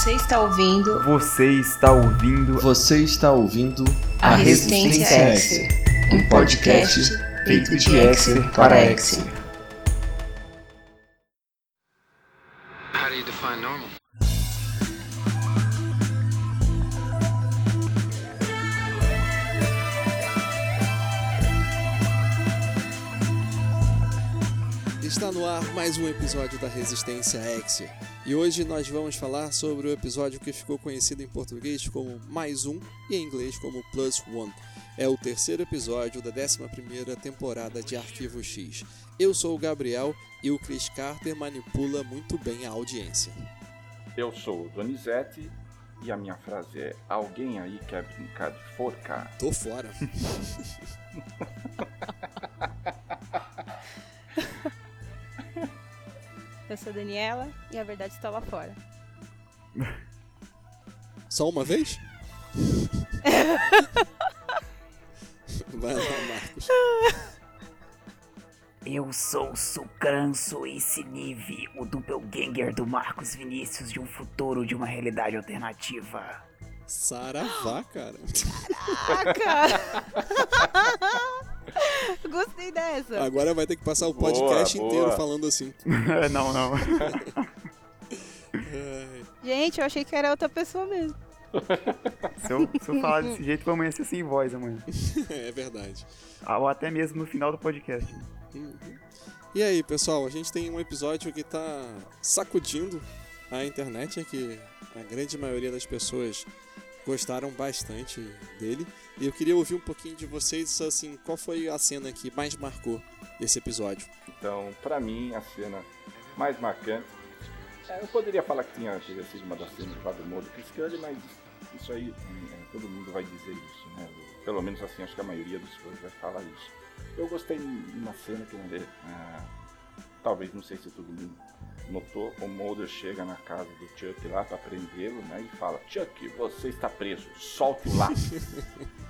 Você está ouvindo. Você está ouvindo. Você está ouvindo A Resistência Exer, um podcast feito de Exer para define normal? Está no ar mais um episódio da Resistência X. E hoje nós vamos falar sobre o episódio que ficou conhecido em português como Mais Um e em inglês como Plus One. É o terceiro episódio da 11ª temporada de Arquivo X. Eu sou o Gabriel e o Chris Carter manipula muito bem a audiência. Eu sou o Donizete e a minha frase é: Alguém aí quer brincar de forcar? Tô fora. Eu sou a Daniela e a verdade está lá fora. Só uma vez? Vai lá, Marcos. Eu sou Sucranço e Sinive, o doppelganger do Marcos Vinícius de um futuro de uma realidade alternativa. Saravá, cara. Caraca! Gostei dessa. Agora vai ter que passar o Boa, podcast boa. inteiro falando assim. não, não. Gente, eu achei que era outra pessoa mesmo. Se eu, se eu falar desse jeito, vou amanhecer sem voz amanhã. é verdade. Ah, Ou até mesmo no final do podcast. Uhum. E aí, pessoal, a gente tem um episódio que tá sacudindo a internet, é que a grande maioria das pessoas gostaram bastante dele. E eu queria ouvir um pouquinho de vocês, assim, qual foi a cena que mais marcou desse episódio? Então, pra mim, a cena mais marcante. é, Eu poderia falar que tinha sido uma das cenas lá do modo Cully, mas isso aí, é, todo mundo vai dizer isso, né? Pelo menos assim, acho que a maioria dos fãs vai falar isso. Eu gostei de uma cena que, ah, talvez, não sei se todo mundo notou, o Mulder chega na casa do Chuck lá pra prendê-lo, né? E fala, Chuck, você está preso, solte o lápis.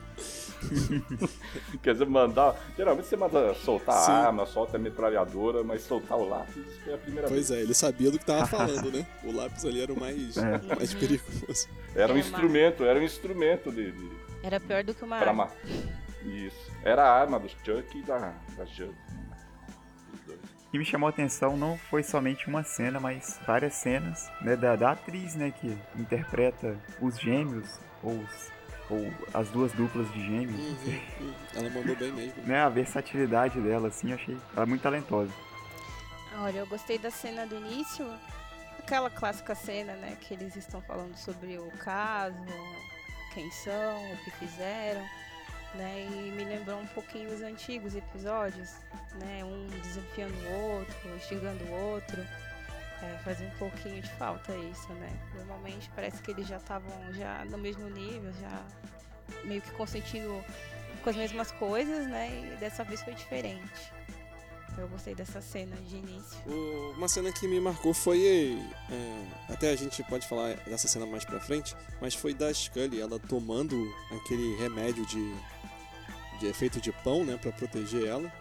Quer dizer, mandar. Geralmente você manda soltar Sim. a arma, solta a metralhadora, mas soltar o lápis foi a primeira Pois vez. é, ele sabia do que tava falando, né? O lápis ali era o mais, É. mais perigoso. Era um É instrumento, era um instrumento de. de Era pior do que uma arma. ma- Isso. Era a arma do Chuck e da, da Jug. Que me chamou a atenção não foi somente uma cena, mas várias cenas né, da, da atriz né, que interpreta os gêmeos, ou, os- ou as duas duplas de gêmeos. Uhum, uhum. Ela mandou bem mesmo. Né, a versatilidade dela, assim, eu achei ela muito talentosa. Olha, eu gostei da cena do início. Aquela clássica cena, né? Que eles estão falando sobre o caso, quem são, o que fizeram. Né, e me lembrou um pouquinho os antigos episódios, né? Um desafiando o outro, instigando o outro. É, fazia um pouquinho de falta isso, né? Normalmente parece que eles já estavam já no mesmo nível, já meio que consentindo com as mesmas coisas, né? E dessa vez foi diferente. Eu gostei dessa cena de início. Uma cena que me marcou foi. é, até a gente pode falar dessa cena mais pra frente, mas foi da Scully, ela tomando aquele remédio de, de efeito de pão, né, pra proteger ela.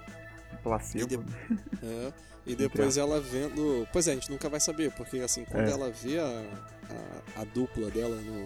Placebo. E de- É, e depois ela vendo. Pois é, a gente nunca vai saber, porque assim, quando É. ela vê a, a, a dupla dela no,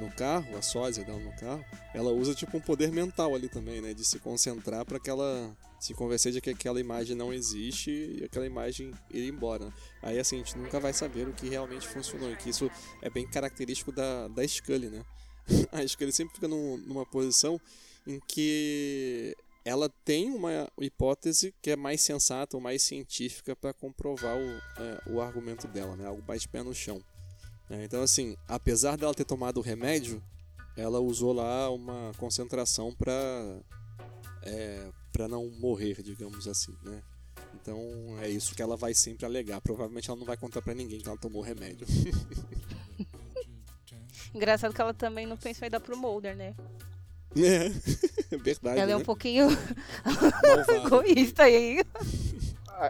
no carro, a sósia dela no carro, ela usa tipo um poder mental ali também, né? De se concentrar pra que ela se convencer de que aquela imagem não existe e aquela imagem ir embora. Aí assim, a gente nunca vai saber o que realmente funcionou. E que isso é bem característico da, da Scully, né? A Scully sempre fica num- numa posição em que ela tem uma hipótese que é mais sensata ou mais científica para comprovar o, é, o argumento dela, né? Algo mais pé no chão. É, então, assim, apesar dela ter tomado o remédio, ela usou lá uma concentração para é, para não morrer, digamos assim, né? Então é isso que ela vai sempre alegar. Provavelmente ela não vai contar para ninguém que ela tomou o remédio. Engraçado que ela também não pensou em dar pro Mulder, né? É verdade. ela é né? um pouquinho Malvada. egoísta aí.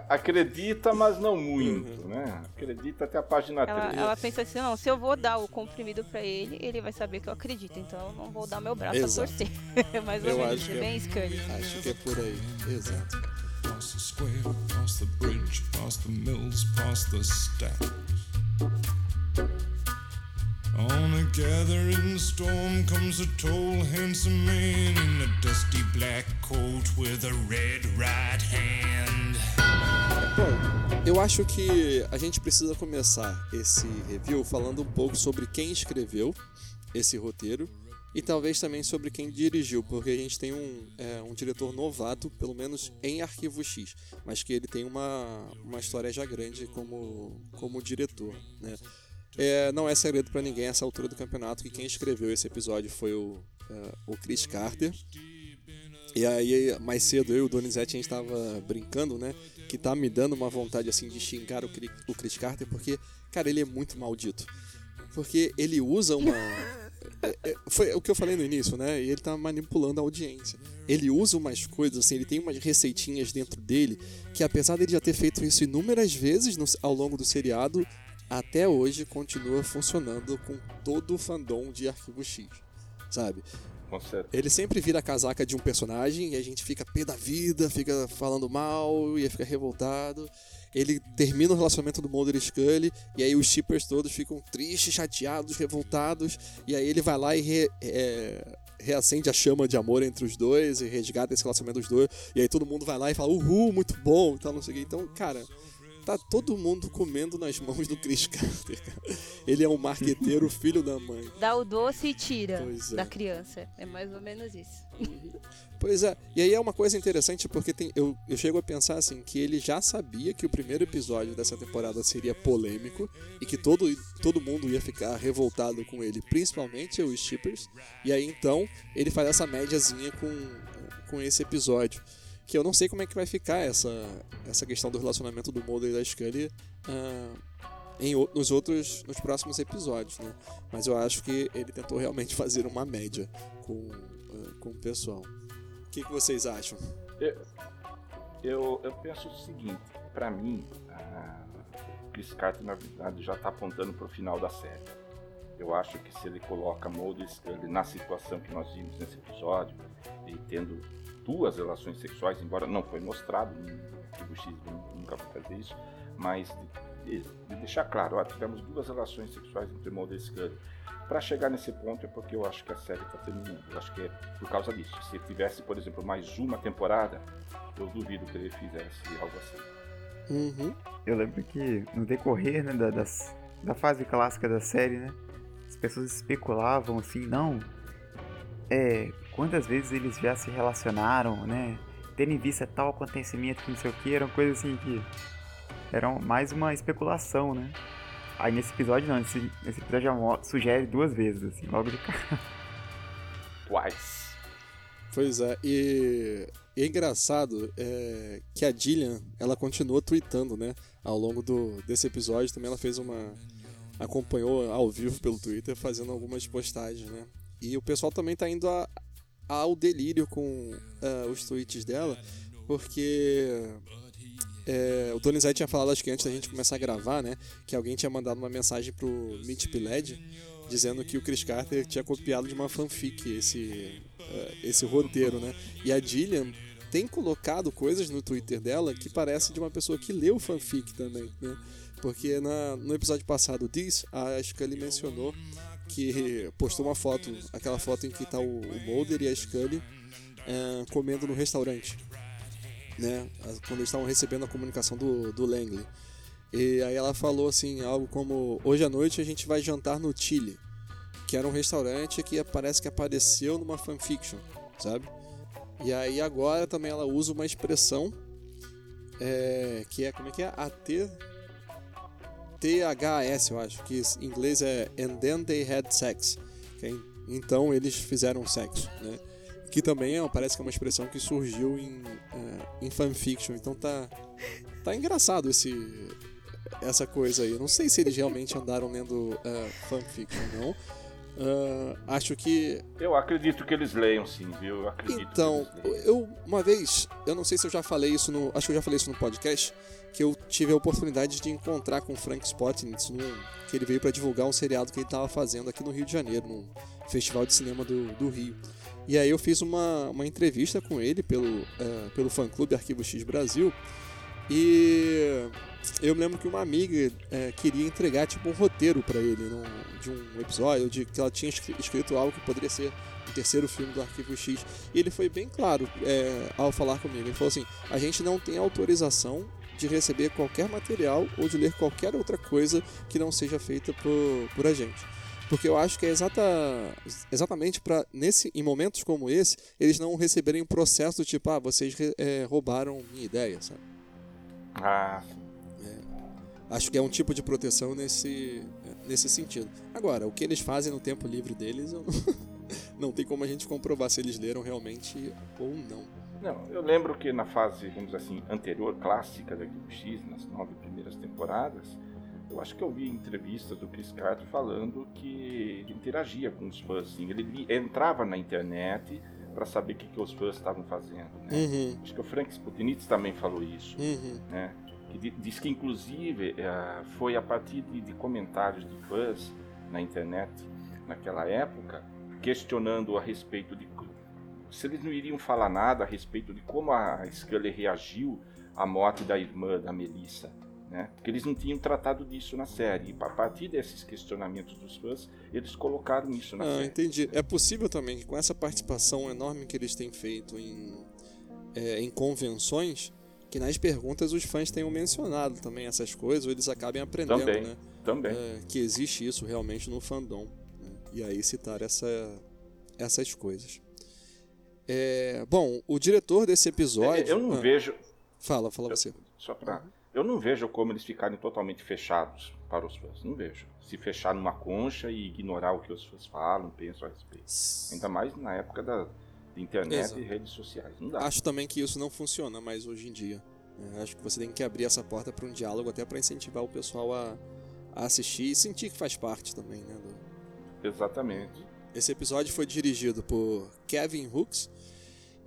Acredita, mas não muito, né? Acredita até a página Ela, 3. ela pensa assim, não, se eu vou dar o comprimido pra ele, ele vai saber que eu acredito. Então eu não vou dar meu braço Exato. a torcer. Mais ou Eu menos, acho que é- bem Scully. Acho que é por aí. Exato. Past the square, past the bridge, past the mills, past the stacks. Gathering storm comes a tall, handsome man in a dusty black coat with a red right hand. Bom, eu acho que a gente precisa começar esse review falando um pouco sobre quem escreveu esse roteiro e talvez também sobre quem dirigiu, porque a gente tem um, é, um diretor novato, pelo menos em Arquivo X, mas que ele tem uma, uma história já grande como, como diretor. Né? É, não é segredo para ninguém essa altura do campeonato que quem escreveu esse episódio foi o, é, o Chris Carter. E aí, mais cedo, eu e o Donizete, a gente tava brincando, né? Que tá me dando uma vontade, assim, de xingar o, Chris Carter, porque, cara, ele é muito maldito. Porque ele usa uma... é- é- Foi o que eu falei no início, né? Ele tá manipulando a audiência. Ele usa umas coisas, assim, ele tem umas receitinhas dentro dele, que apesar dele já ter feito isso inúmeras vezes no- ao longo do seriado, até hoje continua funcionando com todo o fandom de Arquivo X, sabe? Ele sempre vira a casaca de um personagem e a gente fica pé da vida, fica falando mal e fica revoltado. Ele termina o relacionamento do Mulder e Scully e aí os shippers todos ficam tristes, chateados, revoltados. E aí ele vai lá e re- é, reacende a chama de amor entre os dois e resgata esse relacionamento dos dois. E aí todo mundo vai lá e fala, uhul, muito bom tal, não sei o quê. Então, cara, tá todo mundo comendo nas mãos do Chris Carter, cara. Ele é um marqueteiro filho da mãe. Dá o doce e tira é. da criança. É mais ou menos isso. Pois é, e aí é uma coisa interessante porque tem, eu, eu chego a pensar assim, que ele já sabia que o primeiro episódio dessa temporada seria polêmico e que todo, todo mundo ia ficar revoltado com ele, principalmente os shippers, e aí então ele faz essa médiazinha com, com esse episódio. Que eu não sei como é que vai ficar essa, essa questão do relacionamento do Mulder e da Scully ah, em, nos outros, nos próximos episódios, né? Mas eu acho que ele tentou realmente fazer uma média com, ah, com o pessoal. O que, que vocês acham? Eu, eu, eu penso o seguinte, pra mim, a- o Chris Carter na verdade já tá apontando pro final da série. Eu acho que se ele coloca Mulder e Scully na situação que nós vimos nesse episódio, e tendo duas relações sexuais, embora não foi mostrado, no Arquivo X nunca vai fazer isso, mas de, de- de deixar claro, ó, tivemos duas relações sexuais entre Mulder e Scully. Pra chegar nesse ponto é porque eu acho que a série tá terminando. Eu acho que é por causa disso. Se tivesse, por exemplo, mais uma temporada, eu duvido que ele fizesse algo assim. Uhum. Eu lembro que no decorrer né, da, das- da fase clássica da série, né? As pessoas especulavam assim, não. É. Quantas vezes eles já se relacionaram, né? Tendo em vista tal acontecimento que não sei o que, eram coisas assim que. Eram mais uma especulação, né? Aí nesse episódio não, nesse, nesse episódio já sugere duas vezes, assim, logo de cara. Twice. Pois é, e, e é engraçado é, que a Dillian, ela continua tweetando, né? Ao longo do, desse episódio também ela fez uma... acompanhou ao vivo pelo Twitter fazendo algumas postagens, né? E o pessoal também tá indo a- ao delírio com ah, os tweets dela, porque é, o Donizete tinha falado, acho que antes da gente começar a gravar, né? Que alguém tinha mandado uma mensagem pro Mitch Pileggi dizendo que o Chris Carter tinha copiado de uma fanfic esse, eh, esse roteiro, né? E a Gillian tem colocado coisas no Twitter dela que parece de uma pessoa que leu fanfic também, né? Porque na, no episódio passado diz, a Scully mencionou que postou uma foto, aquela foto em que tá o, o Mulder e a Scully eh, comendo no restaurante, né? Quando eles estavam recebendo a comunicação do, do Langley. E aí ela falou assim, algo como hoje à noite a gente vai jantar no Chile, que era um restaurante que parece que apareceu numa fanfiction, sabe? E aí agora também ela usa uma expressão é, que é como é que é? AT THS, eu acho, que em inglês é And then they had sex. é, então eles fizeram sexo, né? Que também é, parece que é uma expressão que surgiu em, é, em fanfiction. Então tá, tá engraçado esse, essa coisa aí. Eu não sei se eles realmente andaram lendo é, fanfiction, não. Ah, acho que Eu acredito que eles leiam sim, viu? Eu acredito então, que eles leiam. eu uma vez, eu não sei se eu já falei isso no, acho que eu já falei isso no podcast, que eu tive a oportunidade de encontrar com o Frank Spotnitz, que ele veio para divulgar um seriado que ele estava fazendo aqui no Rio de Janeiro, num festival de cinema do, do Rio. E aí eu fiz uma, uma entrevista com ele pelo, eh, pelo fã clube Arquivo X Brasil. E eu me lembro que uma amiga é, queria entregar tipo um roteiro para ele num, de um episódio, de que ela tinha escri- escrito algo que poderia ser o terceiro filme do Arquivo X. E ele foi bem claro é, ao falar comigo. Ele falou assim: a gente não tem autorização de receber qualquer material ou de ler qualquer outra coisa que não seja feita por, por a gente. Porque eu acho que é exata, exatamente para nesse em momentos como esse, eles não receberem um processo do tipo, ah, vocês é, roubaram minha ideia, sabe? Ah, Acho que é um tipo de proteção nesse, nesse sentido. Agora, o que eles fazem no tempo livre deles, eu não, não tem como a gente comprovar se eles leram realmente ou não. Não, eu lembro que na fase, vamos assim, anterior, clássica da Arquivo X, nas nove primeiras temporadas, eu acho que eu vi entrevistas do Chris Carter falando que ele interagia com os fãs, assim, ele entrava na internet para saber o que, que os fãs estavam fazendo, né? Uhum, Acho que o Frank Sputnitz também falou isso, uhum, né? Que di- diz que inclusive eh, foi a partir de, de comentários de fãs na internet naquela época questionando a respeito de se eles não iriam falar nada a respeito de como a Scully reagiu à morte da irmã da Melissa, né? Porque eles não tinham tratado disso na série. E a partir desses questionamentos dos fãs, eles colocaram isso na Ah, série. entendi. É possível também que com essa participação enorme que eles têm feito em, é, em convenções, que nas perguntas os fãs tenham mencionado também essas coisas, ou eles acabem aprendendo, Também. né? Também. é, que existe isso realmente no fandom. né? E aí citar essa, essas coisas. É, bom, o diretor desse episódio. É, eu não Ah, vejo Fala, fala Eu- você. Só pra. Eu não vejo como eles ficarem totalmente fechados para os fãs. Não vejo. Se fechar numa concha e ignorar o que os fãs falam, pensam a respeito. Ainda mais na época da internet Exato. e redes sociais. Não dá. Acho também que isso não funciona mais hoje em dia. É, acho que você tem que abrir essa porta para um diálogo até para incentivar o pessoal a, a assistir e sentir que faz parte também, né? do- Exatamente. Esse episódio foi dirigido por Kevin Hooks,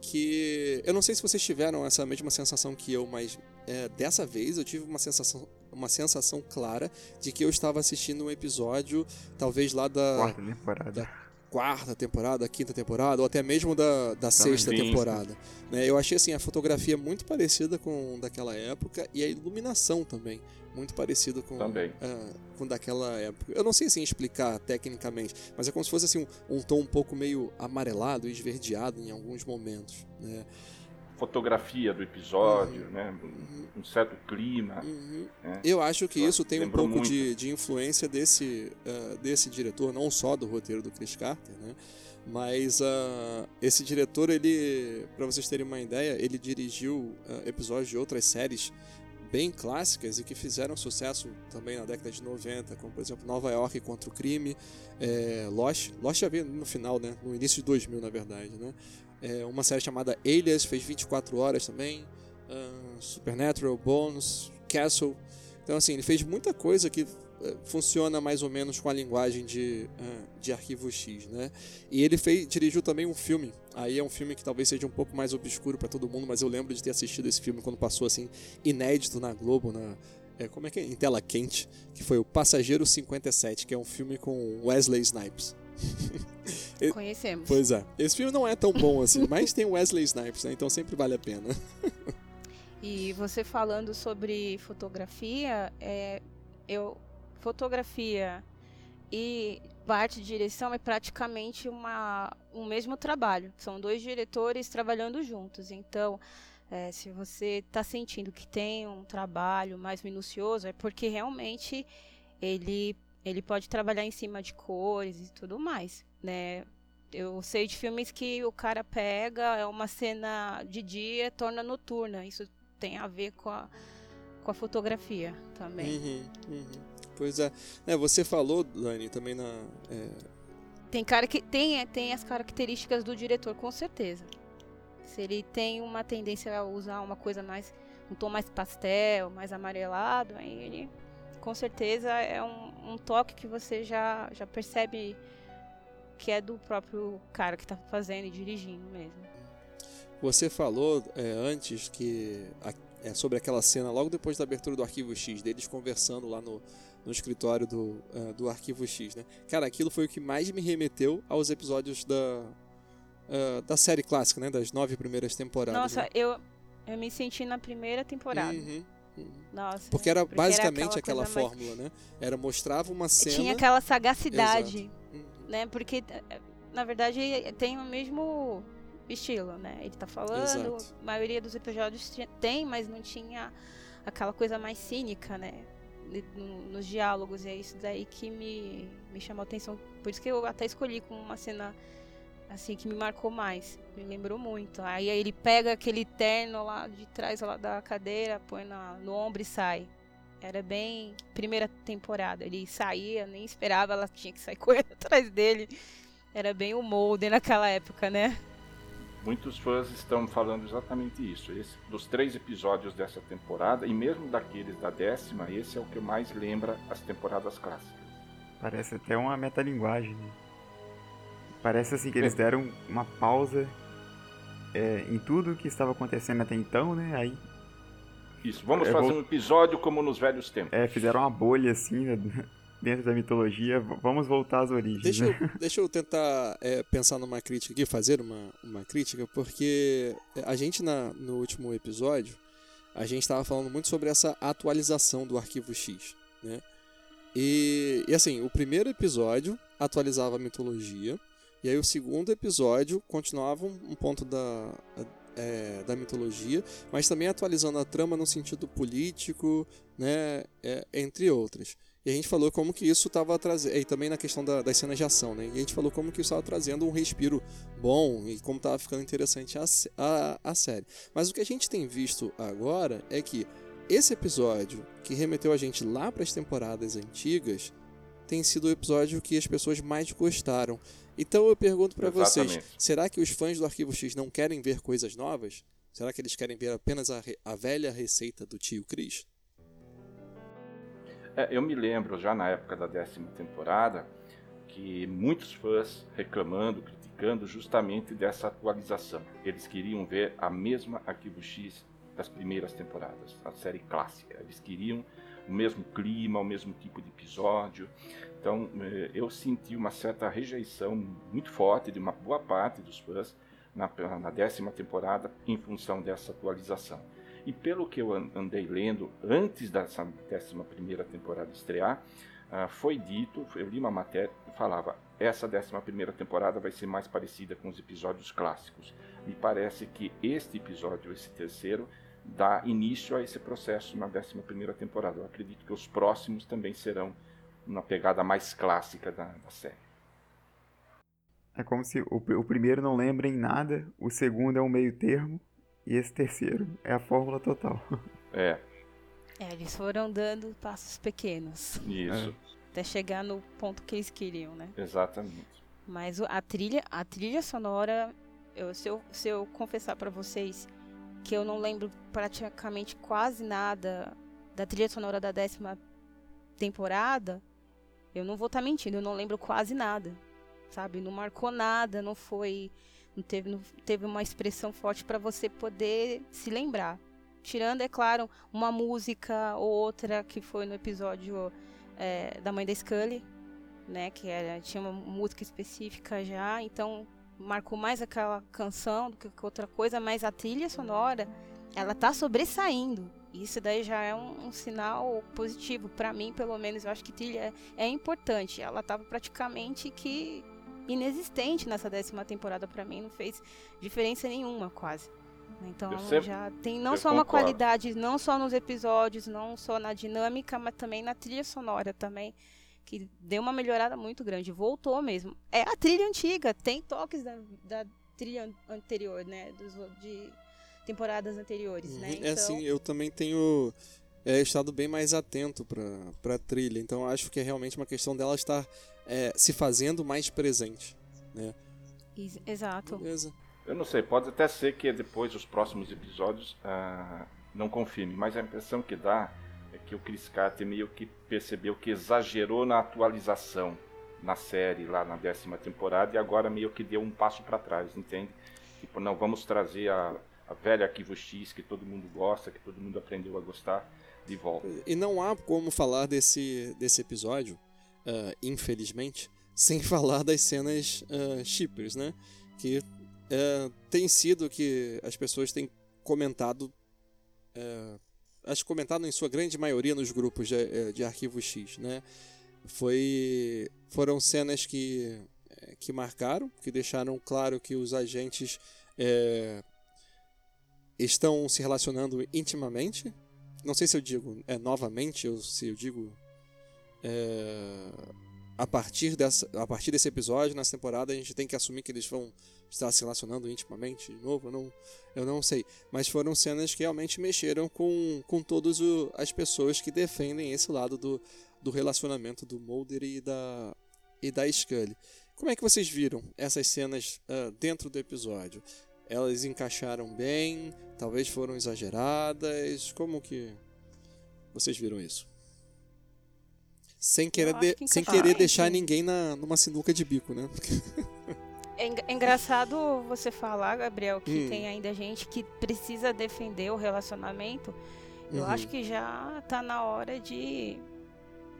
que eu não sei se vocês tiveram essa mesma sensação que eu, mas é, dessa vez eu tive uma sensação, uma sensação clara de que eu estava assistindo um episódio, talvez lá da Quarta temporada. da- quarta temporada, quinta temporada, ou até mesmo da, da sexta sim. temporada. né? Eu achei assim a fotografia muito parecida com daquela época e a iluminação também muito parecida com Também. ah, com daquela época. Eu não sei assim explicar tecnicamente, mas é como se fosse assim um, um tom um pouco meio amarelado e esverdeado em alguns momentos. Né? Fotografia do episódio, né? Um, um certo clima. Uhum. né? Eu acho que isso tem um pouco de, de influência desse, ah, desse diretor, não só do roteiro do Chris Carter, né? Mas ah, esse diretor, ele, para vocês terem uma ideia, ele dirigiu ah, episódios de outras séries bem clássicas e que fizeram sucesso também na década de 90, como por exemplo Nova York contra o crime, é, Lost, Lost já veio no final, né? No início de 2000, na verdade, né? É, uma série chamada Alias fez 24 horas também, ah, Supernatural, Bones, Castle. Então, assim, ele fez muita coisa que eh, funciona mais ou menos com a linguagem de, ah, de arquivo X, né? E ele fez, dirigiu também um filme. Aí é um filme que talvez seja um pouco mais obscuro para todo mundo, mas eu lembro de ter assistido esse filme quando passou assim inédito na Globo, na é, como é que é? Em tela quente, que foi o Passageiro 57, que é um filme com Wesley Snipes. Conhecemos. Pois é. Esse filme não é tão bom assim, mas tem Wesley Snipes, né? Então sempre vale a pena. E você falando sobre fotografia, é, eu fotografia e parte de direção é praticamente uma, um mesmo trabalho. São dois diretores trabalhando juntos. Então, é, se você está sentindo que tem um trabalho mais minucioso, é porque realmente ele, ele pode trabalhar em cima de cores e tudo mais, né? Eu sei de filmes que o cara pega, é uma cena de dia, torna noturna. Isso tem a ver com a, com a fotografia também. Uhum, uhum. Pois é. É, Você falou, Dani, também na. é, Tem cara que tem, é, tem as características do diretor, com certeza. Se ele tem uma tendência a usar uma coisa mais. um tom mais pastel, mais amarelado, aí ele com certeza é um, um toque que você já, já percebe que é do próprio cara que tá fazendo e dirigindo mesmo. Você falou é, antes que a- é, sobre aquela cena logo depois da abertura do Arquivo X, deles conversando lá no, no escritório do, ah, do Arquivo X, né? Cara, aquilo foi o que mais me remeteu aos episódios da, ah, da série clássica, né? Das nove primeiras temporadas. Nossa, né? eu, Eu me senti na primeira temporada. Uhum. Nossa. Porque era porque era basicamente aquela, coisa mais- fórmula, né? Era mostrava uma cena. Tinha aquela sagacidade, Exato. Uhum. né? Porque, na verdade, tem o mesmo estilo, né? Ele tá falando, Exato. a maioria dos episódios tem, mas não tinha aquela coisa mais cínica, né? nos diálogos, e é isso daí que me, me chamou a atenção. Por isso que eu até escolhi como uma cena assim que me marcou mais. Me lembrou muito. Aí ele pega aquele terno lá de trás lá da cadeira, põe na, no ombro e sai. Era bem primeira temporada. Ele saía, nem esperava, ela tinha que sair correndo atrás dele. Era bem o molde naquela época, né? Muitos fãs estão falando exatamente isso. Esse, dos três episódios dessa temporada, e mesmo daqueles da décima, esse é o que mais lembra as temporadas clássicas. Parece até uma metalinguagem, né? Parece assim que eles deram uma pausa é, em tudo que estava acontecendo até então, né? Aí Isso, vamos Eu fazer vou- um episódio como nos velhos tempos. é, fizeram uma bolha assim né, dentro da mitologia. Vamos voltar às origens. Deixa né? eu, deixa eu tentar é, pensar numa crítica aqui, fazer uma, uma crítica, porque a gente na, no último episódio, a gente estava falando muito sobre essa atualização do arquivo X, né? E, e assim, o primeiro episódio atualizava a mitologia, e aí o segundo episódio continuava um, ponto da, é, da mitologia, mas também atualizando a trama no sentido político, né? É, entre outras. E a gente falou como que isso estava trazendo. E também na questão da- das cenas de ação, né? E a gente falou como que isso estava trazendo um respiro bom e como estava ficando interessante a, a, a série. Mas o que a gente tem visto agora é que esse episódio, que remeteu a gente lá para as temporadas antigas, tem sido o episódio que as pessoas mais gostaram. Então eu pergunto para vocês: será que os fãs do Arquivo X não querem ver coisas novas? Será que eles querem ver apenas a, a velha receita do tio Chris? É, eu me lembro já na época da décima temporada que muitos fãs reclamando, criticando justamente dessa atualização. Eles queriam ver a mesma Arquivo X das primeiras temporadas, a série clássica. Eles queriam o mesmo clima, o mesmo tipo de episódio. Então eh, eu senti uma certa rejeição muito forte de uma boa parte dos fãs na, na décima temporada em função dessa atualização. E pelo que eu an- andei lendo antes dessa décima primeira temporada estrear, ah, foi dito, eu li uma matéria que falava essa décima primeira temporada vai ser mais parecida com os episódios clássicos. Me parece que este episódio, esse terceiro, dá início a esse processo na décima primeira temporada. Eu acredito que os próximos também serão uma pegada mais clássica da, da série. É como se o, o primeiro não lembra em nada, o segundo é um meio termo e esse terceiro é a fórmula total. É, É, eles foram dando passos pequenos isso, até chegar no ponto que eles queriam, né? exatamente. Mas a trilha, a trilha sonora, eu, se, eu, se eu confessar pra vocês que eu não lembro praticamente quase nada da trilha sonora da décima temporada, eu não vou estar mentindo, eu não lembro quase nada, sabe? Não marcou nada, não foi, não teve, não teve uma expressão forte pra você poder se lembrar. Tirando, é claro, uma música ou outra que foi no episódio é, da mãe da Scully, né? Que era, tinha uma música específica já, então marcou mais aquela canção do que outra coisa, mas a trilha sonora, ela tá sobressaindo. Isso daí já é um, um sinal positivo para mim, pelo menos. Eu acho que trilha é, é importante. Ela tava praticamente que inexistente nessa décima temporada para mim, não fez diferença nenhuma, quase. Então sempre- já tem não só uma concordo. qualidade, não só nos episódios, não só na dinâmica, mas também na trilha sonora também que deu uma melhorada muito grande, voltou mesmo. É a trilha antiga, tem toques da, da trilha an- anterior, né, dos, de temporadas anteriores, né? É assim, eu também tenho é, estado bem mais atento pra, pra trilha, então eu acho que é realmente uma questão dela estar é, se fazendo mais presente, né? Ex- Exato. Beleza. Eu não sei, pode até ser que depois os próximos episódios ah, não confirme, mas a impressão que dá que o Chris Carter meio que percebeu que exagerou na atualização na série lá na décima temporada e agora meio que deu um passo para trás, entende? Tipo, não, vamos trazer a, a velha Arquivo X que todo mundo gosta, que todo mundo aprendeu a gostar, de volta. E não há como falar desse, desse episódio, ah, infelizmente, sem falar das cenas ah, shippers, né? Que ah, tem sido que as pessoas têm comentado é, acho comentado em sua grande maioria nos grupos de, é, de arquivo X, né? Foi, foram cenas que, é, que marcaram, que deixaram claro que os agentes é, estão se relacionando intimamente. Não sei se eu digo é, novamente ou se eu digo é, a partir, dessa, a partir desse episódio, nessa temporada, a gente tem que assumir que eles vão estar se relacionando intimamente de novo. Eu não, eu não sei. Mas foram cenas que realmente mexeram com, com todas as pessoas que defendem esse lado do, do relacionamento do Mulder e da, e da Scully. Como é que vocês viram essas cenas uh, dentro do episódio? Elas encaixaram bem? Talvez foram exageradas? Como que vocês viram isso? Sem querer, de, sem querer deixar ninguém na, numa sinuca de bico, né? É, é engraçado você falar, Gabriel, que hum. tem ainda gente que precisa defender o relacionamento. Eu uhum. acho que já tá na hora de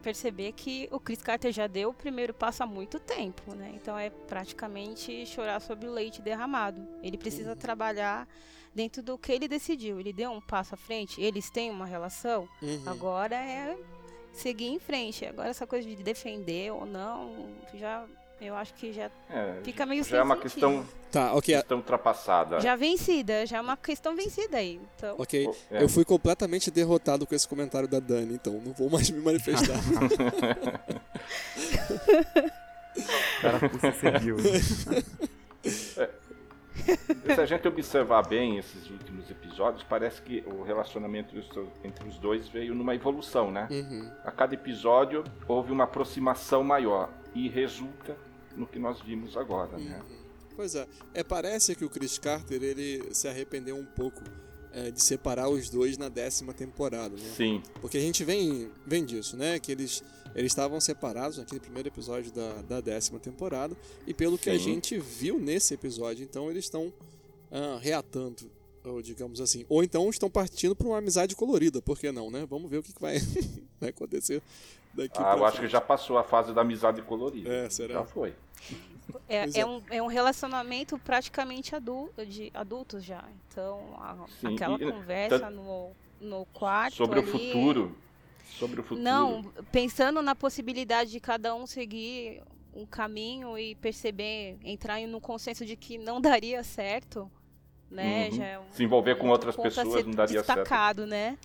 perceber que o Chris Carter já deu o primeiro passo há muito tempo, né? Então é praticamente chorar sobre o leite derramado. Ele precisa uhum. trabalhar dentro do que ele decidiu. Ele deu um passo à frente, eles têm uma relação. Uhum. Agora é seguir em frente. Agora essa coisa de defender ou não, já eu acho que já é, fica meio já é uma sentido. questão tá ok questão ultrapassada já vencida já é uma questão vencida aí então ok é. eu fui completamente derrotado com esse comentário da Dani então não vou mais me manifestar o cara é, se a gente observar bem esses últimos episódios, parece que o relacionamento entre os dois veio numa evolução, né? Uhum. A cada episódio houve uma aproximação maior e resulta no que nós vimos agora, né? uhum. né? Pois é. é, parece que o Chris Carter ele se arrependeu um pouco é, de separar os dois na décima temporada, né? Sim. Porque a gente vem, vem disso, né? Que eles eles estavam separados naquele primeiro episódio da, da décima temporada. E pelo Sim. que a gente viu nesse episódio, então eles estão uh, reatando, ou digamos assim. Ou então estão partindo para uma amizade colorida, por que não, né? Vamos ver o que, que vai, vai acontecer daqui Ah, eu frente. acho que já passou a fase da amizade colorida. É, será? Já foi. É, é. é, um, é um relacionamento praticamente adulto, de adultos já. Então, a, aquela e, conversa no, no quarto. Sobre ali, o futuro sobre o futuro. Não, pensando na possibilidade de cada um seguir um caminho e perceber, entrar no consenso de que não daria certo, né? Uhum. Já é um, Se envolver com outras pessoas não daria destacado, certo. né?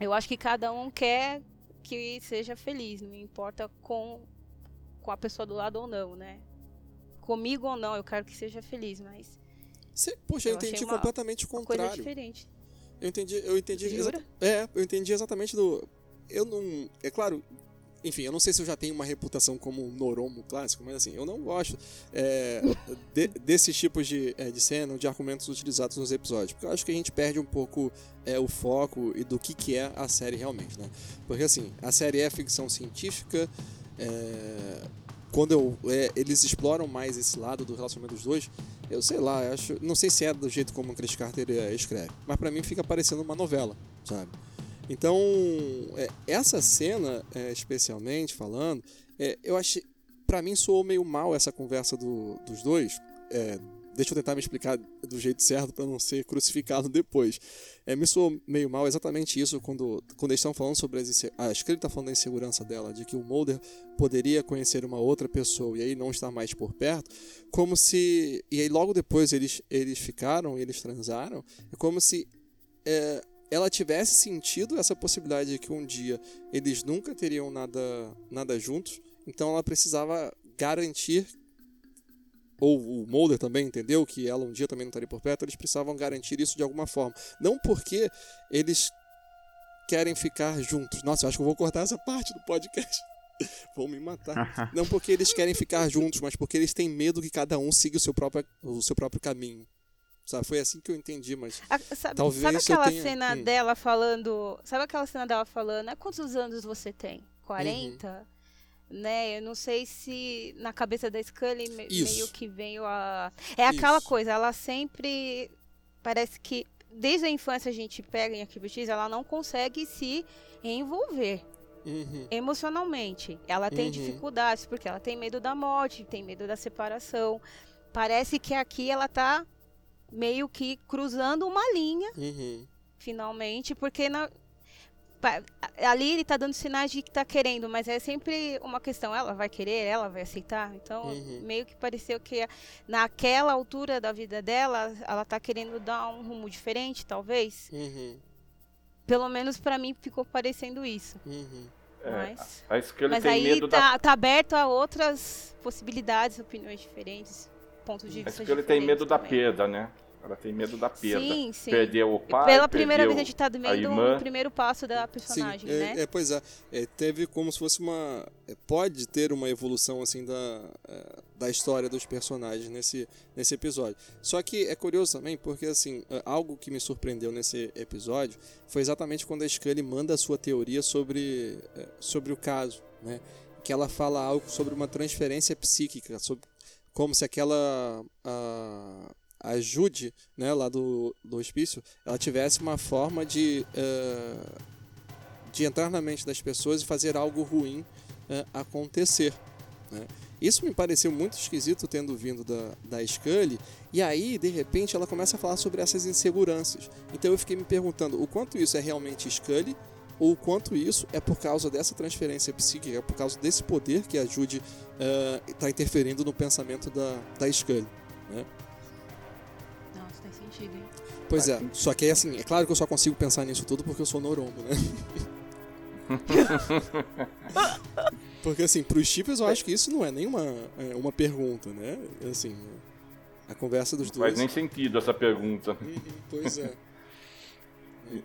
Eu acho que cada um quer que seja feliz, não importa com, com a pessoa do lado ou não, né? Comigo ou não, eu quero que seja feliz, mas. Cê, poxa, eu, eu entendi uma, completamente o contrário. Coisa diferente. Eu entendi, eu entendi. É, eu entendi exatamente do eu não. É claro, enfim, eu não sei se eu já tenho uma reputação como Noromo clássico, mas assim, eu não gosto é, de, desses tipos de, é, de cena, de argumentos utilizados nos episódios, porque eu acho que a gente perde um pouco é, o foco e do que, que é a série realmente, né? Porque assim, a série é ficção científica, é, quando eu, é, eles exploram mais esse lado do relacionamento dos dois, eu sei lá, eu acho, não sei se é do jeito como o Chris Carter é, escreve, mas para mim fica parecendo uma novela, sabe? Então, é, essa cena, é, especialmente falando, é, eu achei. Pra mim soou meio mal essa conversa do, dos dois. É, deixa eu tentar me explicar do jeito certo para não ser crucificado depois. É, me soou meio mal exatamente isso quando, quando eles estão falando sobre as, a Scully está falando da insegurança dela, de que o Mulder poderia conhecer uma outra pessoa e aí não estar mais por perto, como se e aí logo depois eles eles ficaram, eles transaram, é como se é, ela tivesse sentido essa possibilidade de que um dia eles nunca teriam nada, nada juntos, então ela precisava garantir, ou o Mulder também entendeu que ela um dia também não estaria por perto, eles precisavam garantir isso de alguma forma. Não porque eles querem ficar juntos. Nossa, eu acho que eu vou cortar essa parte do podcast. Vão me matar. Não porque eles querem ficar juntos, mas porque eles têm medo que cada um siga o seu próprio, o seu próprio caminho. Sabe, foi assim que eu entendi, mas. A, sabe, talvez sabe aquela tenha... cena hum. dela falando. Sabe aquela cena dela falando, quantos anos você tem? 40? Uhum. Né? Eu não sei se na cabeça da Scully me, meio que veio a. É aquela Isso. coisa, ela sempre. Parece que desde a infância a gente pega em Arquivo X, ela não consegue se envolver. Uhum. Emocionalmente. Ela tem uhum. dificuldades, porque ela tem medo da morte, tem medo da separação. Parece que aqui ela tá meio que cruzando uma linha, uhum. finalmente, porque na, ali ele tá dando sinais de que tá querendo, mas é sempre uma questão, ela vai querer, ela vai aceitar. Então, Uhum. meio que pareceu que naquela altura da vida dela, ela tá querendo dar um rumo diferente, talvez. Uhum, Pelo menos pra mim ficou parecendo isso. uhum. É, Mas, mas tem aí medo da tá, tá aberto a outras possibilidades, opiniões diferentes, pontos de A vista Scully tem medo diferentes da também. perda, né? Ela tem medo da perda. Sim, sim. Perdeu o pai, Pela primeira vez a gente tá vendo o primeiro passo da personagem, Sim, é, né? é, pois é, É, teve como se fosse uma. é, pode ter uma evolução assim da, é, da história dos personagens nesse, nesse episódio. Só que é curioso também, porque assim, é, algo que me surpreendeu nesse episódio foi exatamente quando a Scully manda a sua teoria sobre, é, sobre o caso, né? Que ela fala algo sobre uma transferência psíquica, sobre, como se aquela. A, a Jude, né, lá do, do hospício, ela tivesse uma forma de, eh, de entrar na mente das pessoas e fazer algo ruim eh, acontecer. né? Isso me pareceu muito esquisito tendo vindo da, da Scully, e aí, de repente, ela começa a falar sobre essas inseguranças. Então eu fiquei me perguntando o quanto isso é realmente Scully, ou o quanto isso é por causa dessa transferência psíquica, por causa desse poder que a Jude está interferindo no pensamento da, da Scully. Né? Nossa, tem sentido, hein? Pois é, só que é assim, é claro que eu só consigo pensar nisso tudo porque eu sou norombo, né? porque assim, pros chips eu acho que isso não é nenhuma é, uma pergunta, né? Assim, a conversa dos Não faz dois. nem sentido essa pergunta. Uhum, pois é.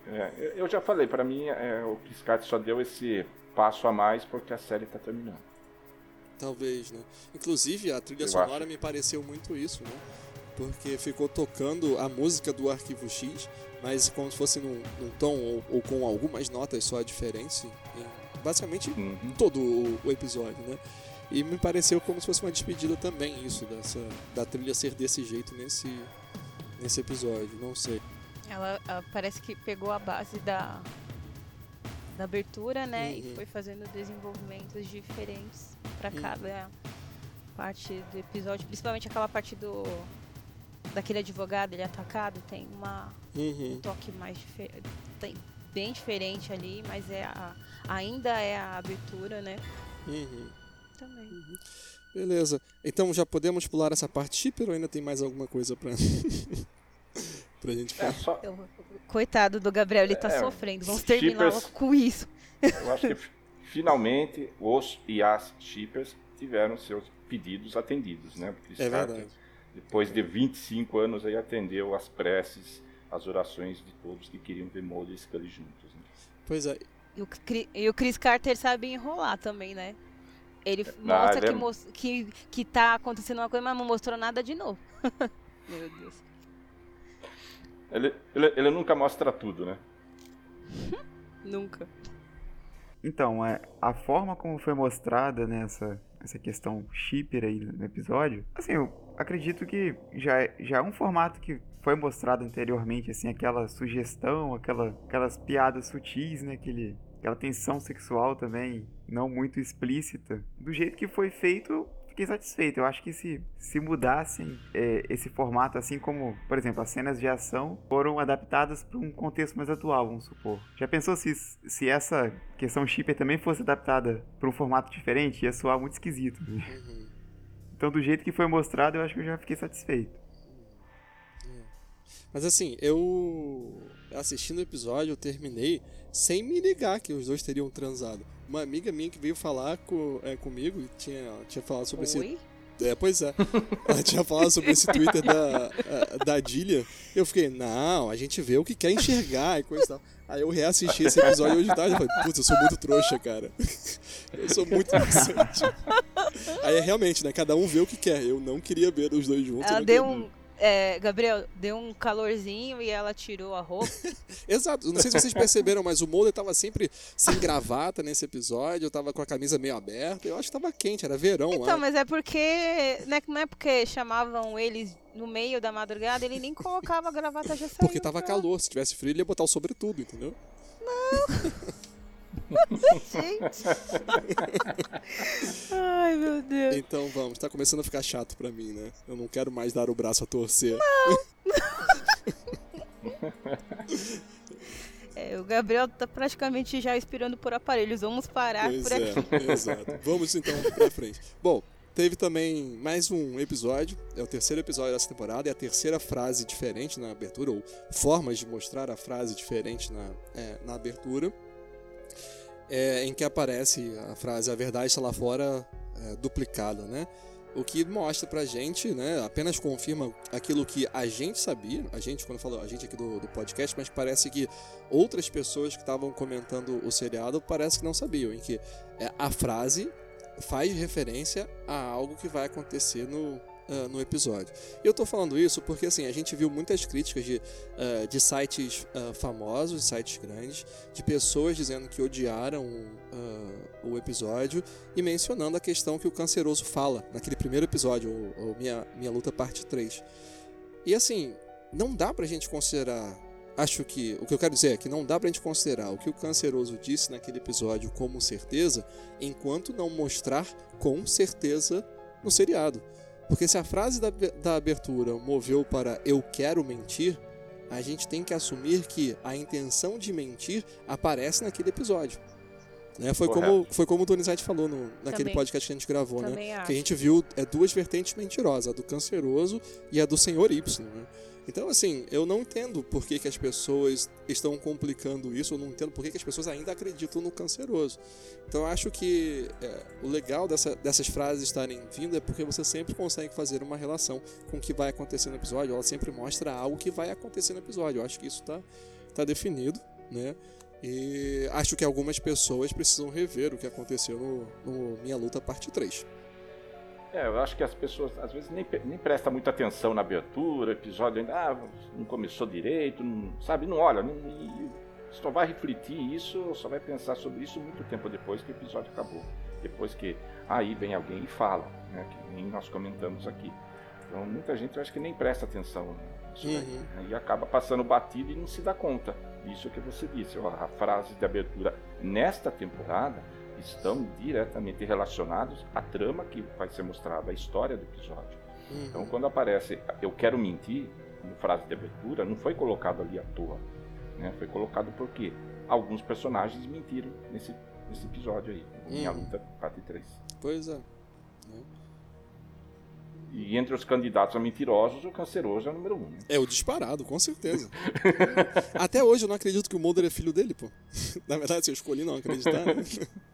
É, eu já falei, pra mim é, o Chris Carter só deu esse passo a mais porque a série tá terminando. Talvez, né? Inclusive, a trilha Eu sonora acho. me pareceu muito isso, né? Porque ficou tocando a música do Arquivo X, mas como se fosse num, num tom ou, ou com algumas notas só diferentes. né? Basicamente Uhum. todo o, o episódio, né? E me pareceu como se fosse uma despedida também, isso, dessa, da trilha ser desse jeito nesse, nesse episódio, não sei. Ela, ela parece que pegou a base da, da abertura, né? Uhum. E foi fazendo desenvolvimentos diferentes pra Uhum. cada parte do episódio. Principalmente aquela parte do. Daquele advogado, ele atacado, tem uma, Uhum. um toque mais diferente. Bem diferente ali, mas é a, ainda é a abertura, né? Uhum. Também. Beleza. Então já podemos pular essa parte shipper ou ainda tem mais alguma coisa pra, pra gente É, falar? só, Eu- coitado do Gabriel, ele tá É, sofrendo. Vamos terminar shippers- com isso. eu acho que finalmente os e as shippers tiveram seus pedidos atendidos, né? O Chris É verdade. depois de 25 anos aí atendeu as preces, as orações de todos que queriam ver Mulder e Scully juntos. Né? Pois é. E o, e o Chris Carter sabe enrolar também, né? Ele Não, mostra ele que, é- mos- que, que tá acontecendo uma coisa, mas não mostrou nada de novo. Meu Deus. Ele, ele, ele nunca mostra tudo, né? Nunca. Então, é, a forma como foi mostrada nessa essa questão shipper aí no episódio, assim, eu acredito que já, é- já é um formato que foi mostrado anteriormente, assim, aquela sugestão, aquela, aquelas piadas sutis, né, aquele, aquela tensão sexual também não muito explícita. Do jeito que foi feito, fiquei satisfeito. Eu acho que se, se mudassem é, esse formato, assim como, por exemplo, as cenas de ação foram adaptadas para um contexto mais atual, vamos supor. Já pensou se, se essa questão shipper também fosse adaptada para um formato diferente? Ia soar muito esquisito. né? Uhum. Então, do jeito que foi mostrado, eu acho que eu já fiquei satisfeito. Mas assim, eu assistindo o episódio, eu terminei sem me ligar que os dois teriam transado. Uma amiga minha que veio falar com, é, comigo e tinha, tinha falado sobre esse. Oi? É, pois é. Ela tinha falado sobre esse Twitter da, da Dilha. Eu fiquei, não, a gente vê o que quer enxergar e coisa e tal. Aí eu reassisti esse episódio hoje de tarde e falei, putz, eu sou muito trouxa, cara. Eu sou muito inocente. Aí é realmente, né? Cada um vê o que quer. Eu não queria ver os dois juntos. Ela deu um. É, Gabriel, deu um calorzinho e ela tirou a roupa. Exato, não sei se vocês perceberam, mas o Mulder tava sempre sem gravata nesse episódio, eu tava com a camisa meio aberta, eu acho que tava quente, era verão Então, lá. mas é porque. Não é, não é porque chamavam eles no meio da madrugada, ele nem colocava a gravata já saiu. Porque tava calor, se tivesse frio ele ia botar o sobretudo, entendeu? Gente. Ai, meu Deus. Então vamos, tá começando a ficar chato pra mim, né? Eu não quero mais dar o braço a torcer. É, o Gabriel tá praticamente já expirando por aparelhos. Vamos parar Pois por é, aqui. exato. Vamos então pra frente. Bom, teve também mais um episódio, é o terceiro episódio dessa temporada, é a terceira frase diferente na abertura, ou formas de mostrar a frase diferente na, é, na abertura, é, em que aparece a frase A verdade está lá fora é, duplicada, né? O que mostra pra gente, né? Apenas confirma aquilo que a gente sabia, a gente, quando falo a gente aqui do, do podcast, mas parece que outras pessoas que estavam comentando o seriado parece que não sabiam, em que é, a frase faz referência a algo que vai acontecer no, ah, no episódio. Eu tô falando isso porque assim, a gente viu muitas críticas de, ah, de sites ah, famosos, sites grandes, de pessoas dizendo que odiaram o episódio e mencionando a questão que o Canceroso fala naquele primeiro episódio, Minha, Minha Luta Parte 3. E assim, não dá pra gente considerar. Acho que. O que eu quero dizer é que não dá pra gente considerar o que o Canceroso disse naquele episódio como certeza, enquanto não mostrar com certeza no seriado. Porque se a frase da, da abertura moveu para eu quero mentir, a gente tem que assumir que a intenção de mentir aparece naquele episódio. Né? Foi, Correto. como, foi como o Donizete falou no, naquele Também- podcast que a gente gravou, né? também acho. Que a gente viu é, duas vertentes mentirosas, a do canceroso e a do senhor Y. Né? Então, assim, eu não entendo por que, que as pessoas estão complicando isso, eu não entendo por que, que as pessoas ainda acreditam no canceroso. Então, acho que é, o legal dessa- dessas frases estarem vindo é porque você sempre consegue fazer uma relação com o que vai acontecer no episódio, ela sempre mostra algo que vai acontecer no episódio. Eu acho que isso está tá definido, né? E acho que algumas pessoas precisam rever o que aconteceu no, no Minha Luta Parte 3. É, eu acho que as pessoas às vezes nem, nem prestam muita atenção na abertura, episódio ainda ah, não começou direito, não, sabe? Não olha, não, só vai refletir isso, só vai pensar sobre isso muito tempo depois que o episódio acabou. Depois que aí vem alguém e fala, né, que nem nós comentamos aqui. Então muita gente eu acho que nem presta atenção nisso daí, Uhum. né, e acaba passando batido e não se dá conta. Isso que você disse, ó, a frase de abertura nesta temporada estão diretamente relacionados à trama que vai ser mostrada, à história do episódio. Então, quando aparece eu quero mentir, no frase de abertura, não foi colocado ali à toa. Né? Foi colocado porque alguns personagens mentiram nesse, nesse episódio aí, Minha Uhum. Luta, parte 3. Pois é. E entre os candidatos a mentirosos, o canceroso é o número um. né? É o disparado, com certeza. Até hoje eu não acredito que o Mulder é filho dele, pô. Na verdade, se eu escolhi não acreditar. né?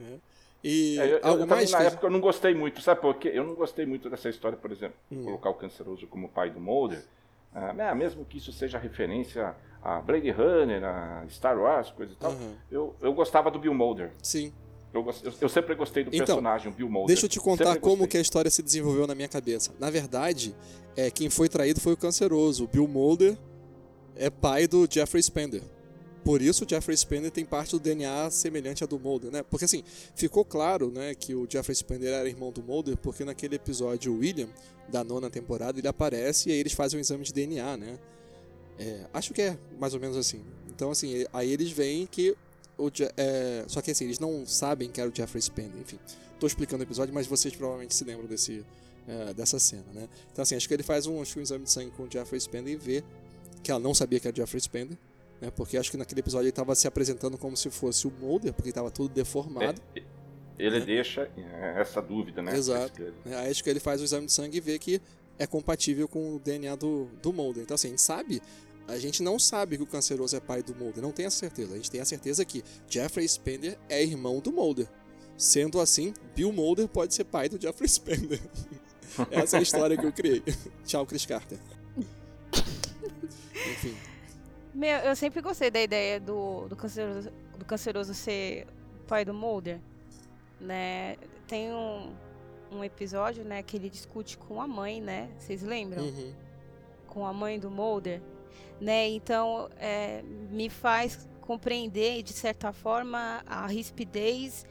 É. E É, eu, eu algo também, mais na época eu não gostei muito, sabe por quê? Eu não gostei muito dessa história, por exemplo, Hum. colocar o canceroso como pai do Mulder. Ah, né, mesmo que isso seja referência a Blade Runner, a Star Wars, coisa e tal. Aham. Eu, eu gostava do Bill Mulder. Sim. Eu, eu- eu sempre gostei do Então, personagem, Bill Mulder. Deixa eu te contar Sempre como gostei. que a história se desenvolveu na minha cabeça. Na verdade, é, quem foi traído foi o canceroso. O Bill Mulder é pai do Jeffrey Spender. Por isso o Jeffrey Spender tem parte do DNA semelhante à do Mulder, né? Porque assim, ficou claro, né, que o Jeffrey Spender era irmão do Mulder, porque naquele episódio William, da nona temporada, ele aparece e aí eles fazem um exame de DNA, né? É, acho que é mais ou menos assim. Então, assim, aí eles veem que o é, só que assim, eles não sabem que era o Jeffrey Spender, enfim. Tô explicando o episódio, mas vocês provavelmente se lembram desse, é, dessa cena, né? Então, assim, acho que ele faz um, um exame de sangue com o Jeffrey Spender e vê que ela não sabia que era o Jeffrey Spender, né? Porque acho que naquele episódio ele tava se apresentando como se fosse o Mulder, porque tava tudo deformado. É, ele deixa é, essa dúvida, né? Exato. né? Aí acho que ele faz o exame de sangue e vê que é compatível com o DNA do, do Mulder. Então, assim, a gente sabe. A gente não sabe que o canceroso é pai do Mulder, não tem essa certeza. A gente tem a certeza que Jeffrey Spender é irmão do Mulder. Sendo assim, Bill Mulder pode ser pai do Jeffrey Spender. Essa é a história que eu criei. Tchau, Chris Carter. Enfim. Meu, eu sempre gostei da ideia do, do, canceroso, do canceroso ser pai do Mulder, né? Tem um, um episódio, né, que ele discute com a mãe, né? Vocês lembram? Uhum. Com a mãe do Mulder, né? Então, é, me faz compreender, de certa forma, a rispidez